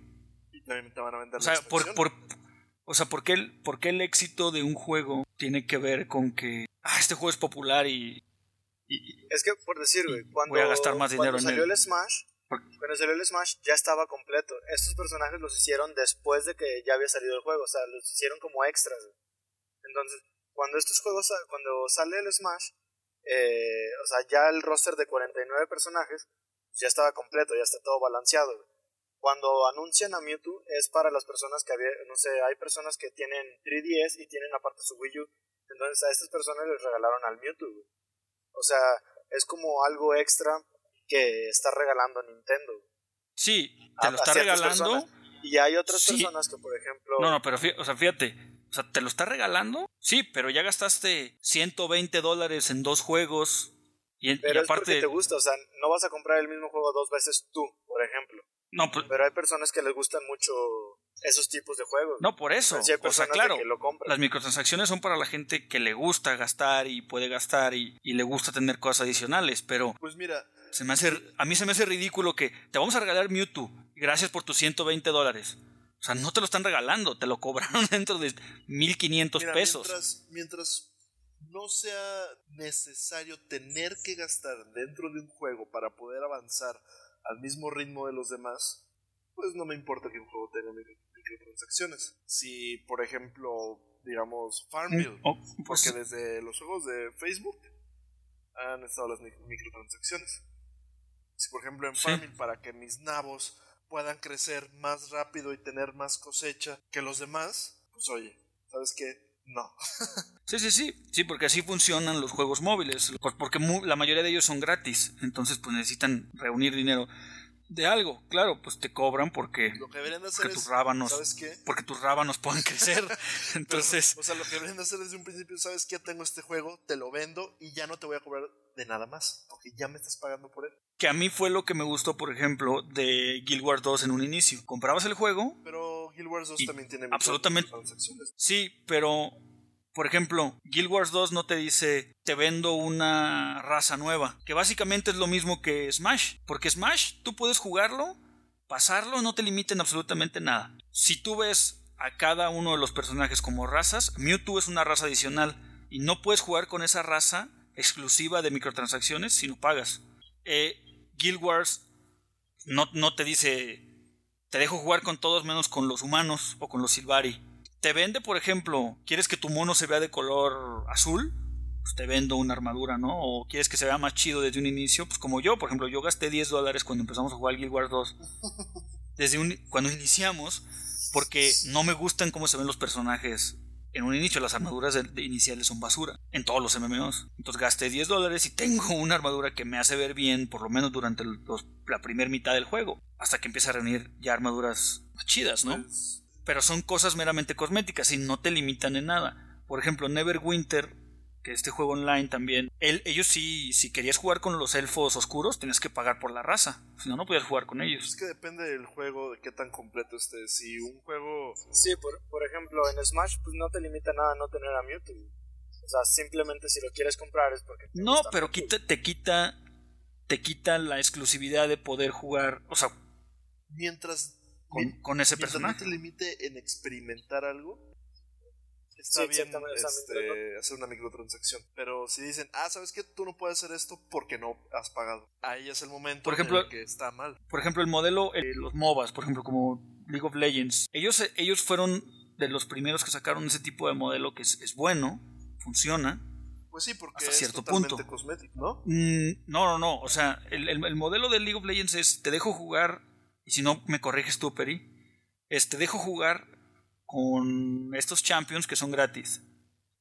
y también te van a vender O sea, por, expansión. por, o sea ¿por, qué el, ¿por qué el éxito de un juego tiene que ver con que ah, este juego es popular y, y- Es que, por decir, güey, cuando, Voy a gastar más dinero cuando salió el Smash, cuando salió el Smash ya estaba completo. Estos personajes los hicieron después de que ya había salido el juego, o sea, los hicieron como extras. güey. Entonces, cuando estos juegos, cuando sale el Smash, eh, o sea, ya el roster de 49 personajes ya estaba completo, ya está todo balanceado. güey. Cuando anuncian a Mewtwo es para las personas que había, no sé, hay personas que tienen 3DS y tienen aparte su Wii U. Entonces a estas personas les regalaron al Mewtwo. O sea, es como algo extra que está regalando Nintendo. Sí, te lo está regalando. Y hay otras personas que, por ejemplo. No, no, pero fíjate, o sea, fíjate. O sea, ¿te lo está regalando? Sí, pero ya gastaste 120 dólares en dos juegos. Y, pero y aparte. Es te gusta, o sea, no vas a comprar el mismo juego dos veces tú, por ejemplo. No, pues, pero hay personas que les gustan mucho esos tipos de juegos. No, por eso. o sea, claro, las microtransacciones son para la gente que le gusta gastar y puede gastar y, y, le gusta tener cosas adicionales, pero... Pues mira... Se me hace, a mí se me hace ridículo que te vamos a regalar Mewtwo, gracias por tus 120 dólares. O sea, no te lo están regalando, te lo cobraron (laughs) dentro de 1500 pesos. Mientras, mientras no sea necesario tener que gastar dentro de un juego para poder avanzar al mismo ritmo de los demás, pues no me importa que un juego tenga microtransacciones. Si, por ejemplo, digamos, Farmville, oh, pues porque desde los juegos de Facebook han estado las microtransacciones. Si, por ejemplo, en Farmville, para que mis nabos puedan crecer más rápido y tener más cosecha que los demás, pues oye, ¿sabes qué? No. (laughs) sí, sí, sí, sí, porque así funcionan los juegos móviles, porque la mayoría de ellos son gratis, entonces pues necesitan reunir dinero de algo, claro, pues te cobran porque, lo que deberían hacer tus rábanos, ¿sabes qué? porque tus rábanos pueden (laughs) crecer. Entonces, o sea, lo que deberían hacer desde un principio, ¿sabes qué? Tengo este juego, te lo vendo y ya no te voy a cobrar de nada más, porque ya me estás pagando por él. Que a mí fue lo que me gustó, por ejemplo, de Guild Wars 2 en un inicio. Comprabas el juego, pero Guild Wars 2 también tiene absolutamente transacciones. Sí, pero por ejemplo, Guild Wars 2 no te dice te vendo una raza nueva, que básicamente es lo mismo que Smash, porque Smash tú puedes jugarlo, pasarlo, no te limiten absolutamente nada. Si tú ves a cada uno de los personajes como razas, Mewtwo es una raza adicional y no puedes jugar con esa raza exclusiva de microtransacciones si no pagas. Eh, Guild Wars no, no te dice te dejo jugar con todos menos con los humanos o con los Silvari te vende, por ejemplo, ¿quieres que tu mono se vea de color azul? Pues te vendo una armadura, ¿no? O quieres que se vea más chido desde un inicio, pues como yo, por ejemplo, yo gasté 10 dólares cuando empezamos a jugar Guild Wars 2. (laughs) Desde un, cuando iniciamos, porque no me gustan cómo se ven los personajes en un inicio las armaduras de, iniciales son basura en todos los MMOs. Entonces gasté 10 dólares y tengo una armadura que me hace ver bien por lo menos durante la primera mitad del juego. Hasta que empieza a reunir ya armaduras chidas, ¿no? Pues, pero son cosas meramente cosméticas y no te limitan en nada. Por ejemplo, Neverwinter, que este juego online también, ellos sí, si querías jugar con los elfos oscuros, tienes que pagar por la raza, si no, no podías jugar con ellos. Es que depende del juego, de qué tan completo esté. Si un juego... Sí, por, por ejemplo, en Smash pues no te limita nada no tener a Mewtwo. O sea, simplemente si lo quieres comprar es porque... no, pero quita, te quita... Te quita la exclusividad de poder jugar, o sea... Mientras con, ese personaje. no te limite en experimentar algo, está bien este, hacer una microtransacción. Pero si dicen, ah, ¿sabes qué? Tú no puedes hacer esto porque no has pagado. Ahí es el momento por ejemplo, en el que está mal. Por ejemplo, el modelo, eh, los MOBAs, por ejemplo, como League of Legends, ellos, ellos fueron de los primeros que sacaron ese tipo de modelo que es, bueno, funciona. Pues sí, porque hasta es cierto totalmente punto. cosmético, ¿no? Mm, no, no, no. O sea, el, el modelo de League of Legends es, te dejo jugar y si no me corriges tú, Peri, este, dejo jugar con estos champions que son gratis.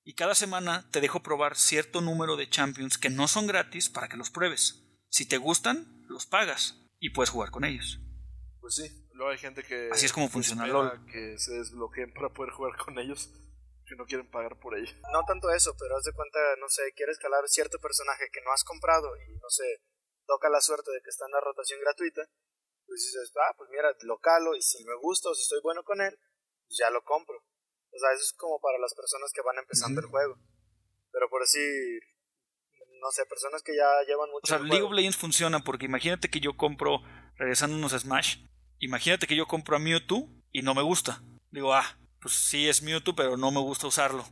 Y cada semana te dejo probar cierto número de champions que no son gratis para que los pruebes. Si te gustan, los pagas y puedes jugar con ellos. Pues sí, luego hay gente que... Así es como funciona LOL. Que se desbloqueen para poder jugar con ellos que no quieren pagar por ello. No tanto eso, pero haz de cuenta, no sé, quieres calar cierto personaje que no has comprado y no sé, toca la suerte de que está en la rotación gratuita pues dices, ah, pues mira, lo calo y si me gusta o si estoy bueno con él, pues ya lo compro. O sea, eso es como para las personas que van empezando el juego. Pero por decir, no sé, personas que ya llevan mucho. O sea, League of Legends funciona porque imagínate que yo compro, regresándonos a Smash, imagínate que yo compro a Mewtwo y no me gusta. Digo, ah, pues sí es Mewtwo, pero no me gusta usarlo.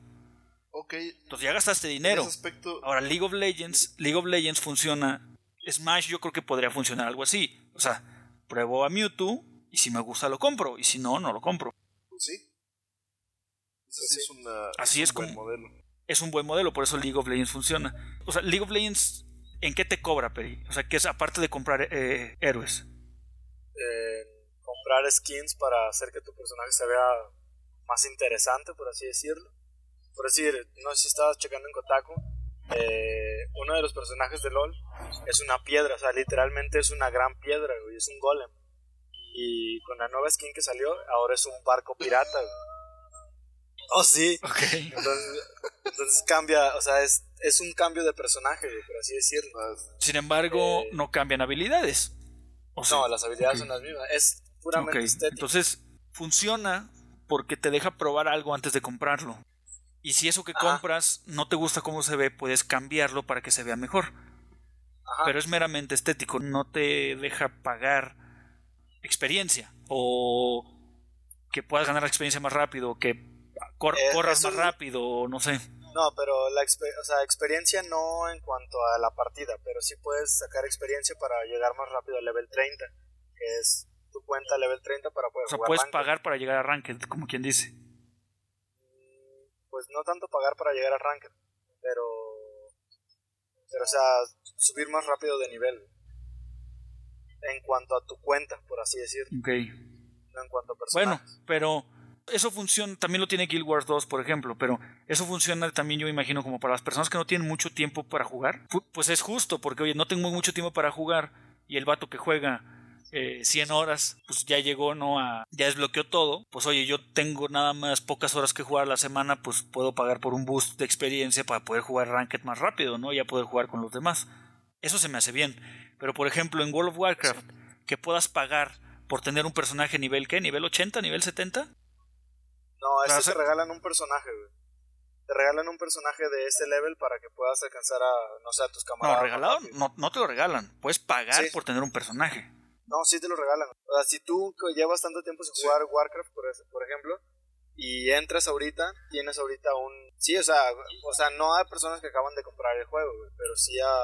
Ok. Entonces ya gastaste dinero. Ahora, League of Legends, League of Legends funciona. Smash yo creo que podría funcionar algo así. O sea, pruebo a Mewtwo y si me gusta lo compro y si no, no lo compro. Pues sí. es, Así es, un buen modelo. Es un buen modelo, por eso League of Legends funciona. O sea, League of Legends, ¿en qué te cobra, Peri? O sea, ¿qué es aparte de comprar eh, héroes? Eh, comprar skins para hacer que tu personaje se vea más interesante, por así decirlo. Por decir, no sé si estabas checando en Kotaku, eh, uno de los personajes de LOL es una piedra, o sea, literalmente es una gran piedra, güey, es un golem. Y con la nueva skin que salió, ahora es un barco pirata. Oh, sí. Ok. Entonces, entonces cambia, o sea, es, es un cambio de personaje, por así decirlo. Sin embargo, Eh, no cambian habilidades. ¿O sí? No, las habilidades son las mismas. Es puramente estético. Entonces, funciona porque te deja probar algo antes de comprarlo. Y si eso que Ajá. compras no te gusta cómo se ve, puedes cambiarlo para que se vea mejor. Ajá. Pero es meramente estético, no te deja pagar experiencia. O que puedas ganar la experiencia más rápido, que cor- Eh, corras más rápido, o no sé. No, pero la o sea, experiencia no en cuanto a la partida, pero sí puedes sacar experiencia para llegar más rápido al level 30, que es tu cuenta level 30 para poder O sea, jugar puedes ranked. pagar para llegar a Ranked, como quien dice. Pues no tanto pagar para llegar al ranked, pero pero o sea, subir más rápido de nivel. En cuanto a tu cuenta, por así decirlo, Ok. no en cuanto a Bueno, personajes. pero eso funciona, también lo tiene Guild Wars 2, por ejemplo, pero eso funciona también yo imagino como para las personas que no tienen mucho tiempo para jugar. Pu- Pues es justo, porque oye, no tengo mucho tiempo para jugar y el vato que juega eh, 100 horas, pues ya llegó, ¿no? A, ya desbloqueó todo. Pues oye, yo tengo nada más pocas horas que jugar a la semana, pues puedo pagar por un boost de experiencia para poder jugar Ranked más rápido, ¿no? Ya poder jugar con los demás. Eso se me hace bien. Pero por ejemplo, en World of Warcraft, que puedas pagar por tener un personaje nivel ¿qué? ¿Nivel 80? ¿Nivel 70? No, este te regalan un personaje, güey. Te regalan un personaje de este level para que puedas alcanzar a, no sé, a tus No, camaradas. más regalado no, no te lo regalan. Puedes pagar Sí. por tener un personaje. No, sí te lo regalan. O sea, si tú llevas tanto tiempo sin Sí. jugar Warcraft, por, ej- por ejemplo, y entras ahorita, tienes ahorita un... Sí, o sea, o sea, no hay personas que acaban de comprar el juego, güey, pero sí a...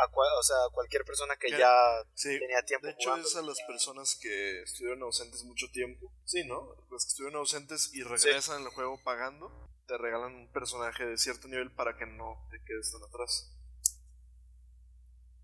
a cua- o sea, cualquier persona que Ya- ya Sí, tenía tiempo de hecho jugando. es a las personas que estuvieron ausentes mucho tiempo. Sí, ¿no? Las que estuvieron ausentes y regresan al juego pagando, te regalan un personaje de cierto nivel para que no te quedes tan atrás.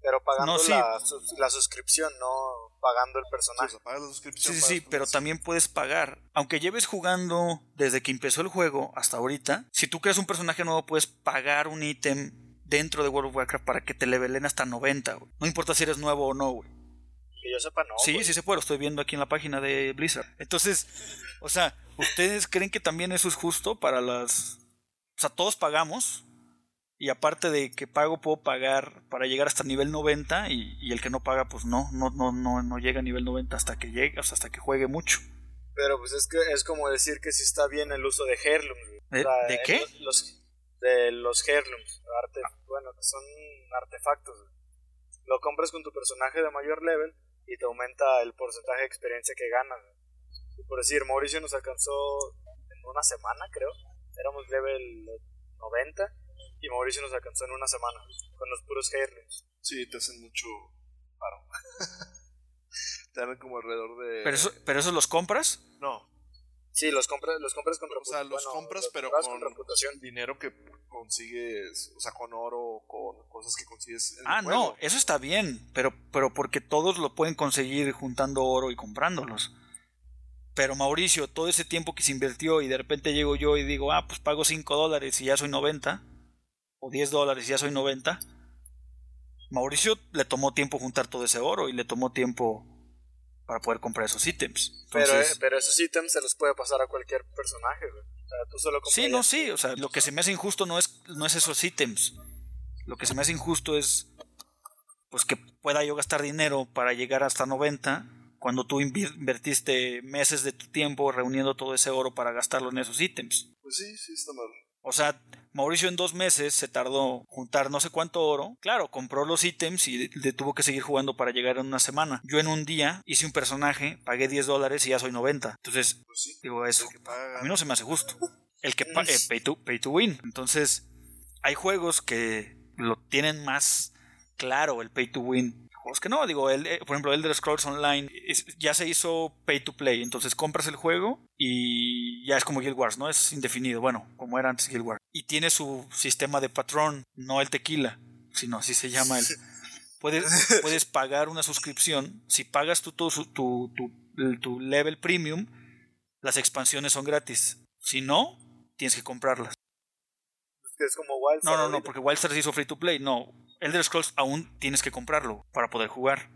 Pero pagando No, sí. la, sus- la suscripción, no pagando el Sí, o personaje. sea, pagas la suscripción. Sí, sí, pagas sí, tu pero también puedes pagar. Aunque lleves jugando desde que empezó el juego hasta ahorita, si tú creas un personaje nuevo, puedes pagar un ítem dentro de World of Warcraft para que te levelen hasta 90, güey. No importa si eres nuevo o no, güey. Que yo sepa, no. sí, sí se puede, lo estoy viendo aquí en la página de Blizzard. Entonces, o sea, ¿ustedes creen que también eso es justo para las... O sea, todos pagamos y aparte de que pago puedo pagar para llegar hasta nivel 90 y, y el que no paga pues no, no, no, no, no llega a nivel 90 hasta que llegue, o sea, hasta que juegue mucho. Pero pues es que es como decir que sí está bien el uso de güey. ¿De, O sea, de qué? Los- de los Heirlooms, arte, bueno, que son artefactos. Lo compras con tu personaje de mayor level y te aumenta el porcentaje de experiencia que ganas. por decir, Mauricio nos alcanzó en una semana, creo. Éramos level 90 y Mauricio nos alcanzó en una semana con los puros Heirlooms. Sí, te hacen mucho paro. (laughs) te dan como alrededor de. ¿Pero, eso, ¿Pero esos los compras? No, Sí, los compras, los compras con o sea, los bueno, compras, los pero compras con, reputación. dinero que consigues, o sea, con oro, con cosas que consigues en Ah, el no, eso está bien, pero, pero porque todos lo pueden conseguir juntando oro y comprándolos. Pero Mauricio, todo ese tiempo que se invirtió y de repente llego yo y digo, ah, pues pago 5 dólares y ya soy 90, o 10 dólares y ya soy 90. Mauricio le tomó tiempo juntar todo ese oro y le tomó tiempo para poder comprar esos ítems. Entonces, eh, pero esos ítems se los puede pasar a cualquier personaje, güey. O sea, tú solo Sí, no, sí, o sea, lo que se me hace injusto no es, no es esos ítems. Lo que se me hace injusto es pues que pueda yo gastar dinero para llegar hasta 90 cuando tú invertiste meses de tu tiempo reuniendo todo ese oro para gastarlo en esos ítems. Pues sí, sí está mal. O sea, Mauricio en dos meses se tardó juntar no sé cuánto oro. Claro, compró los ítems y le tuvo que seguir jugando para llegar en una semana. Yo en un día hice un personaje, pagué 10 dólares y ya soy 90. Entonces, Pues sí. digo, eso a mí no se me hace justo. El que pa- eh, pay, to, pay to win. Entonces, hay juegos que lo tienen más claro el pay to win. Juegos que no, digo, el, eh, por ejemplo, Elder Scrolls Online es- ya se hizo pay to play. Entonces compras el juego y ya es como Guild Wars, ¿no? Es indefinido. Bueno, como era antes Guild Wars. Y tiene su sistema de patrón, no el tequila, sino así se llama el. (laughs) Puedes, puedes pagar una suscripción. Si pagas tú tu, tu, tu tu level premium, las expansiones son gratis. Si no, tienes que comprarlas. Es como Wildstar. No, no, no, porque Wildstar se hizo free to play. No, Elder Scrolls aún tienes que comprarlo para poder jugar.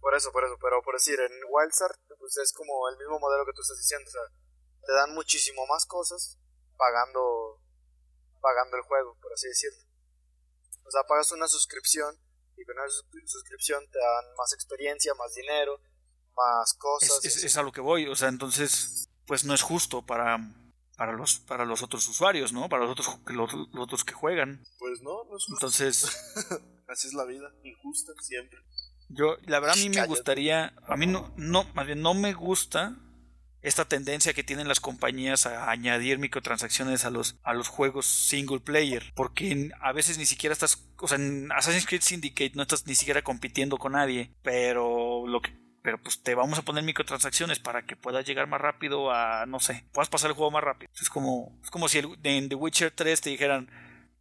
Por eso, por eso, pero por decir, en Wildstar pues es como el mismo modelo que tú estás diciendo, o sea, te dan muchísimo más cosas pagando pagando el juego, por así decirlo. O sea, pagas una suscripción y con esa suscripción te dan más experiencia, más dinero, más cosas. Es, es, a lo que voy, o sea, entonces, pues no es justo para, para, los, para los otros usuarios, ¿no? Para los otros, los, los otros que juegan. Pues no, no es justo. Entonces... (laughs) Así es la vida, injusta siempre. Yo, la verdad, a mí me gustaría, a mí no, no, más bien no me gusta esta tendencia que tienen las compañías a añadir microtransacciones a los, a los juegos single player, porque a veces ni siquiera estás, o sea, en Assassin's Creed Syndicate no estás ni siquiera compitiendo con nadie, pero lo que pero pues te vamos a poner microtransacciones para que puedas llegar más rápido a, no sé, puedas pasar el juego más rápido. Es como, es como si en The Witcher 3 te dijeran,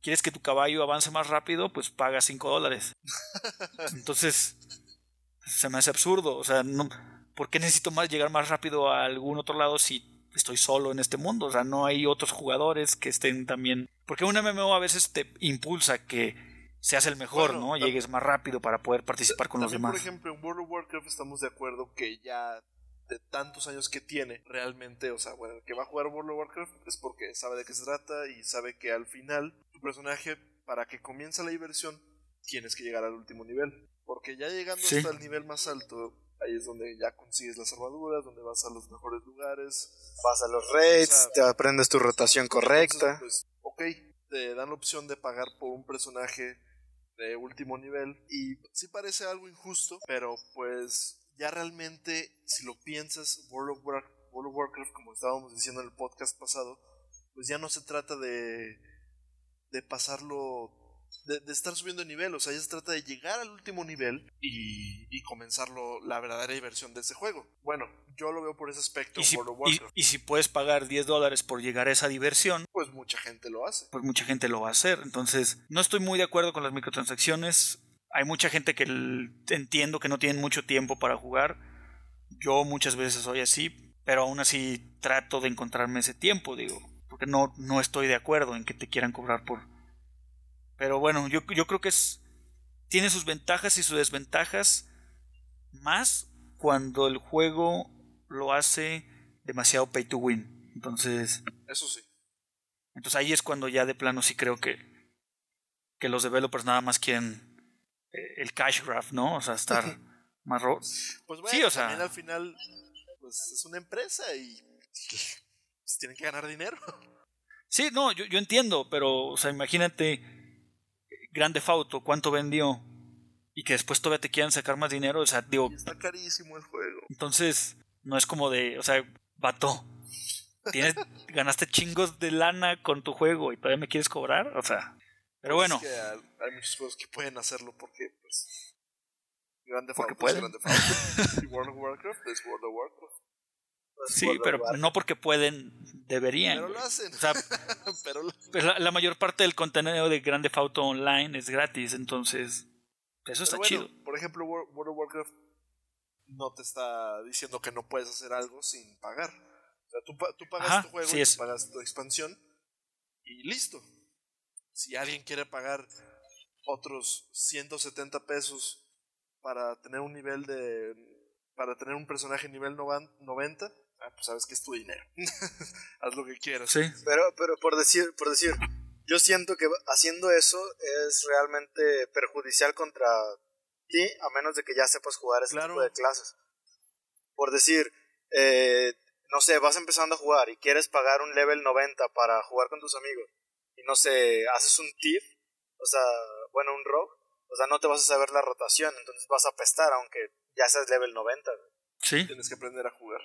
¿quieres que tu caballo avance más rápido? Pues paga 5 dólares. (laughs) Entonces, se me hace absurdo, o sea, no, ¿por qué necesito más llegar más rápido a algún otro lado si estoy solo en este mundo? O sea, no hay otros jugadores que estén también... Porque un MMO a veces te impulsa que seas el mejor, ¿no? Llegues más rápido para poder participar con los demás. Por ejemplo, en World of Warcraft estamos de acuerdo que ya de tantos años que tiene, realmente, o sea, bueno, el que va a jugar World of Warcraft es porque sabe de qué se trata y sabe que al final tu personaje, para que comience la diversión, tienes que llegar al último nivel. Porque ya llegando hasta el nivel más alto, Ahí es donde ya consigues las armaduras, donde vas a los mejores lugares. Vas a los raids, te aprendes tu rotación correcta. pues, ok, te dan la opción de pagar por un personaje de último nivel. Y sí parece algo injusto, pero pues ya realmente, si lo piensas, World of, World of Warcraft, como estábamos diciendo en el podcast pasado, pues ya no se trata de, de pasarlo de, estar subiendo de nivel, o sea, ya se trata de llegar al último nivel y, y comenzarlo la verdadera diversión de ese juego. Bueno, yo lo veo por ese aspecto. Y si, y, si puedes pagar 10 dólares por llegar a esa diversión, pues mucha gente lo hace. Pues mucha gente lo va a hacer. Entonces, no estoy muy de acuerdo con las microtransacciones. Hay mucha gente que entiendo que no tienen mucho tiempo para jugar. Yo muchas veces soy así, pero aún así trato de encontrarme ese tiempo, digo, porque no, no estoy de acuerdo en que te quieran cobrar por, pero bueno, yo, yo creo que es. Tiene sus ventajas y sus desventajas. Más cuando el juego lo hace demasiado pay to win. Entonces. Eso sí. Entonces ahí es cuando ya de plano sí creo que. Que los developers nada más quieren eh, el cash grab, ¿no? O sea, estar más ro Pues bueno, sí, o sea, también al final pues es una empresa y pues, tienen que ganar dinero. Sí, no, yo, yo entiendo, pero o sea, imagínate Grande Fauto, cuánto vendió y que después todavía te quieran sacar más dinero, o sea, digo... Está carísimo el juego. Entonces, no es como de, o sea, vato, tienes, (laughs) ganaste chingos de lana con tu juego y todavía me quieres cobrar, o sea... Pero bueno. Es que hay muchos juegos que pueden hacerlo porque, pues... Grande Fauto es Grande Fauto. y World of Warcraft es World of Warcraft. Sí, pero no porque pueden, deberían. Pero lo hacen. (laughs) pero pues la, mayor parte del contenido de Grande Auto Online es gratis, entonces eso está chido. Por ejemplo, World of Warcraft no te está diciendo que no puedes hacer algo sin pagar. O sea, tú, pagas tu juego, tú pagas tu expansión y listo. Si alguien quiere pagar otros 170 pesos para tener un nivel de para tener un personaje nivel 90, ah, pues sabes que es tu dinero. (laughs) Haz lo que quieras. Sí. Pero, pero por decir, por decir, yo siento que haciendo eso es realmente perjudicial contra ti, a menos de que ya sepas jugar ese tipo de clases. Por decir, eh, no sé, vas empezando a jugar y quieres pagar un level 90 para jugar con tus amigos, y no sé, haces un tip, o sea, bueno, un rogue, o sea, no te vas a saber la rotación, entonces vas a apestar, aunque ya seas level 90. Sí. Tienes que aprender a jugar.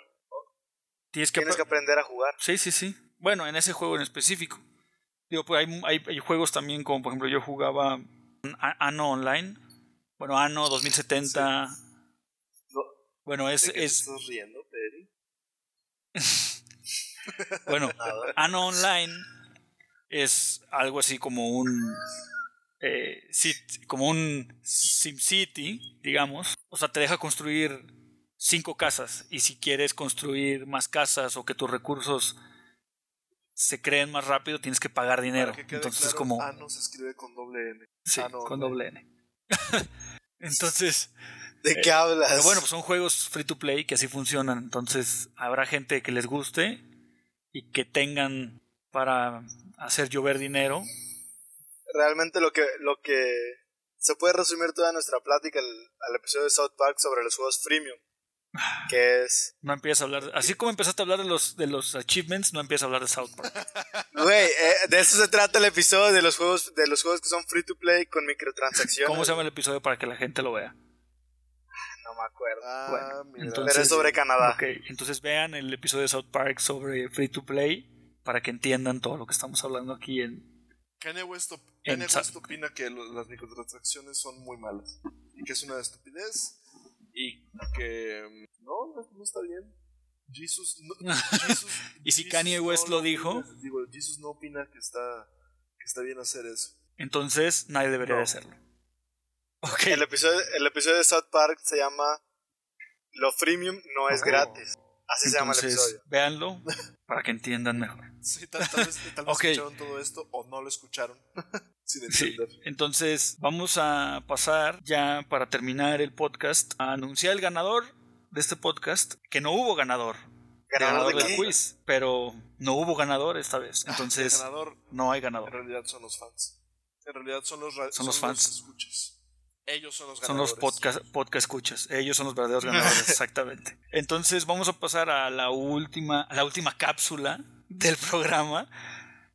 Tienes que, aprender a jugar. Sí, sí, sí. Bueno, en ese juego en específico. Digo, pues hay, hay, juegos también, como por ejemplo yo jugaba Anno Online. Bueno, Anno 2070. Bueno, es... es... riendo, (laughs) (laughs) bueno, Anno Online es algo así como un... Eh, como un SimCity, digamos. O sea, te deja construir cinco casas y si quieres construir más casas o que tus recursos se creen más rápido, tienes que pagar dinero. Que Entonces claro, como... Ano se escribe con doble N. Sí, Ano con doble N. (laughs) Entonces, ¿De qué hablas? pero bueno, pues son juegos free to play que así funcionan. Entonces, habrá gente que les guste y que tengan para hacer llover dinero. Realmente lo que, lo que se puede resumir toda nuestra plática al, al episodio de South Park sobre los juegos freemium. Que es, No empiezas a hablar, así como empezaste a hablar de los de los achievements, no empiezas a hablar de South Park. (laughs) güey, eh, de eso se trata el episodio de los juegos, de los juegos que son free to play con microtransacciones. ¿Cómo se llama el episodio para que la gente lo vea? No me acuerdo. Ah, Bueno, entonces- Pero es sobre Canadá. Ok, entonces vean el episodio de South Park sobre free to play para que entiendan todo lo que estamos hablando aquí en Kanye West, op- En Kanye West opina que lo- las microtransacciones son muy malas y que es una estupidez y que mm, no, no, no está bien. Jesus, no, (laughs) Jesus- Y si Jesus Kanye West lo dijo. opina- digo, Jesus no opina que está, que está bien hacer eso. Entonces nadie debería hacerlo. (laughs) Ok. El episodio, el episodio de South Park se llama Lo freemium no es Oh. gratis. Así se llama el Entonces, episodio. véanlo (laughs) para que entiendan mejor. Sí, tal, tal vez, tal vez (laughs) Ok. escucharon todo esto o no lo escucharon. (laughs) Sin Sí. entender. Entonces, vamos a pasar ya para terminar el podcast a anunciar el ganador de este podcast, que no hubo ganador. ¿Ganador de del qué? quiz, pero no hubo ganador esta vez. Entonces, ganador no hay en ganador. realidad son los fans. En realidad son los, ra- Son los fans. escuchas. Ellos son los Son los ganadores. podcast, podcast escuchas. Ellos son los verdaderos ganadores, (laughs) exactamente. Entonces vamos a pasar a la última, a la última cápsula del programa,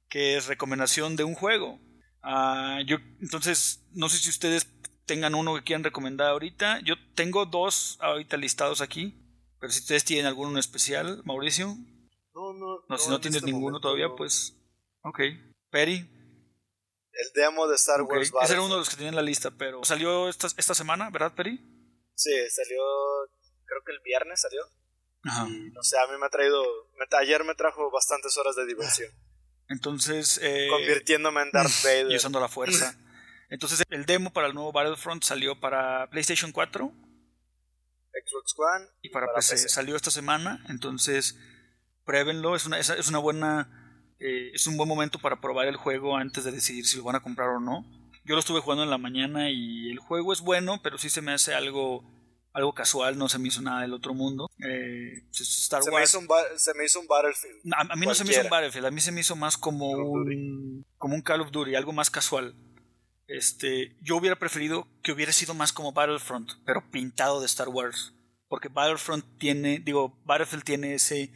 que es recomendación de un juego. Ah, yo, entonces, no sé si ustedes tengan uno que quieran recomendar ahorita. Yo tengo dos ahorita listados aquí. Pero si ustedes tienen alguno en especial, Mauricio. No, no, No, si no en tienes este ninguno momento todavía, no. pues. Ok. Peri. El demo de Star. Wars Ese era uno de los que tenía en la lista, pero salió esta, esta semana, ¿verdad, Peri? Sí, salió, creo que el viernes salió. Ajá. Y no sé, a mí me ha traído, me- ayer me trajo bastantes horas de diversión. (laughs) Entonces. eh, convirtiéndome en Darth (laughs) Vader. y usando la fuerza. (laughs) Entonces el demo para el nuevo Battlefront salió para PlayStation 4 Xbox One y para, para PC. PC. Salió esta semana, entonces pruébenlo. Es una, es, es una buena, eh, es un buen momento para probar el juego antes de decidir si lo van a comprar o no. Yo lo estuve jugando en la mañana y el juego es bueno, pero sí se me hace algo, algo casual. No se me hizo nada del otro mundo. Eh, pues, Star se me, Wars. hizo un, ba- se me hizo un Battlefield. A, a mí no se me hizo un. Battlefield, a mí se me hizo más como un, como un Call of Duty, algo más casual. Este, yo hubiera preferido que hubiera sido más como Battlefront, pero pintado de Star Wars. Porque Battlefront tiene, digo, Battlefield tiene ese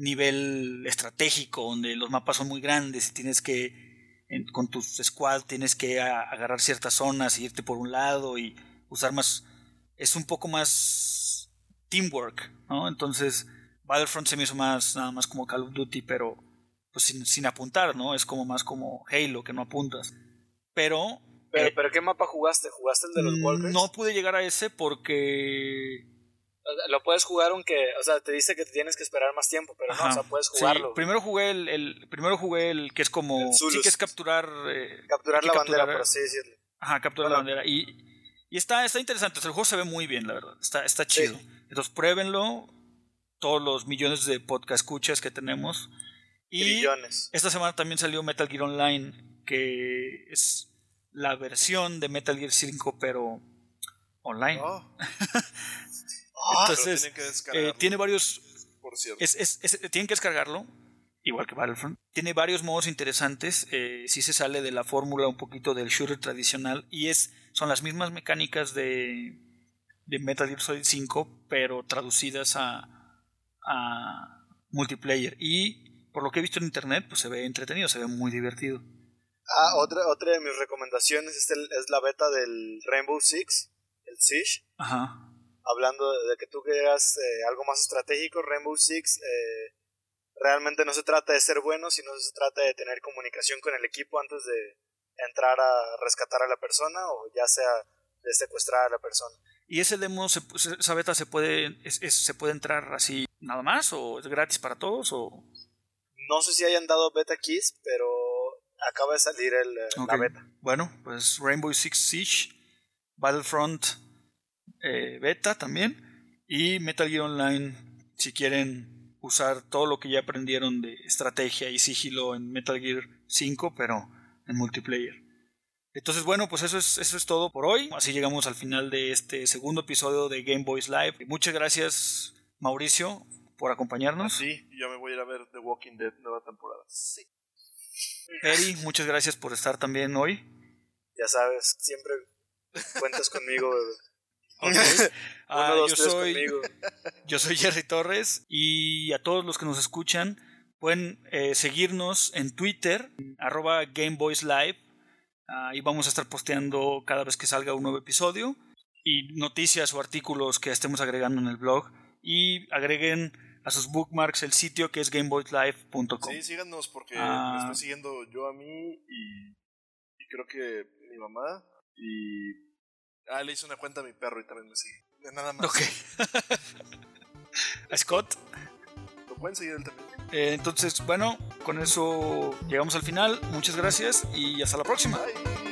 nivel estratégico donde los mapas son muy grandes y tienes que, con tus squad, tienes que agarrar ciertas zonas y irte por un lado y usar más. Es un poco más teamwork, ¿no? Entonces, Battlefront se me hizo más, nada más como Call of Duty, pero pues sin, sin apuntar, ¿no? Es como más como Halo, que no apuntas. Pero, Pero, eh, pero ¿qué mapa jugaste? ¿Jugaste el de los Walkers? no pude llegar a ese porque... Lo puedes jugar aunque, o sea, te dice que te tienes que esperar más tiempo, pero no, o sea, puedes sí, jugarlo. primero jugué el, el- primero jugué el que es como... El. Sí, que es capturar... eh, capturar la bandera, por así decirlo. Ajá, capturar la bandera. Y, y está, está interesante. O sea, el juego se ve muy bien, la verdad. Está, está chido. Entonces pruébenlo. Todos los millones de podcast escuchas que tenemos. Y Trillones. esta semana también salió Metal Gear Online, que es la versión de Metal Gear 5, pero online. Oh, (laughs) Ah, Entonces, eh, tiene varios por cierto. es, es- es- tienen que descargarlo, igual que Battlefront. Tiene varios modos interesantes. Eh, sí se sale de la fórmula un poquito del shooter tradicional. Y es son las mismas mecánicas de, de Metal Gear Solid 5, pero traducidas a, a multiplayer. Y por lo que he visto en internet, pues se ve entretenido, se ve muy divertido. Ah, otra, otra de mis recomendaciones es, el- es la beta del Rainbow Six, el Siege. Ajá. Hablando de que tú quieras eh, algo más estratégico, Rainbow Six eh, realmente no se trata de ser bueno, sino se trata de tener comunicación con el equipo antes de entrar a rescatar a la persona o ya sea de secuestrar a la persona. ¿Y ese demo, se- esa beta se puede, es- es- se puede entrar así nada más? ¿O es gratis para todos? O... No sé si hayan dado beta keys, pero acaba de salir el, eh, la beta. Bueno, pues Rainbow Six Siege, Battlefront eh, beta también. Y Metal Gear Online, si quieren usar todo lo que ya aprendieron de estrategia y sigilo en Metal Gear 5, pero en multiplayer. Entonces, bueno, pues eso es, eso es todo por hoy. Así llegamos al final de este segundo episodio de Game Boys Live. Muchas gracias, Mauricio, por acompañarnos. Sí, yo me voy a ir a ver The Walking Dead nueva temporada. Sí. Eri, muchas gracias por estar también hoy. Ya sabes, siempre cuentas conmigo, (laughs) Ah, yo, soy, (laughs) yo soy Jerry Torres y a todos los que nos escuchan pueden eh, seguirnos en Twitter, arroba GameBoysLive. Ahí vamos a estar posteando cada vez que salga un nuevo episodio y noticias o artículos que estemos agregando en el blog. Y agreguen a sus bookmarks el sitio que es gameboyslive.com. Sí, síganos porque me estoy siguiendo yo a mí y, y creo que mi mamá y Ah, le hice una cuenta a mi perro y también me sigue. De nada más. Ok. (laughs) ¿A Scott? Lo pueden seguir él también. Eh, entonces, bueno, con eso llegamos al final. Muchas gracias y hasta la próxima. Bye.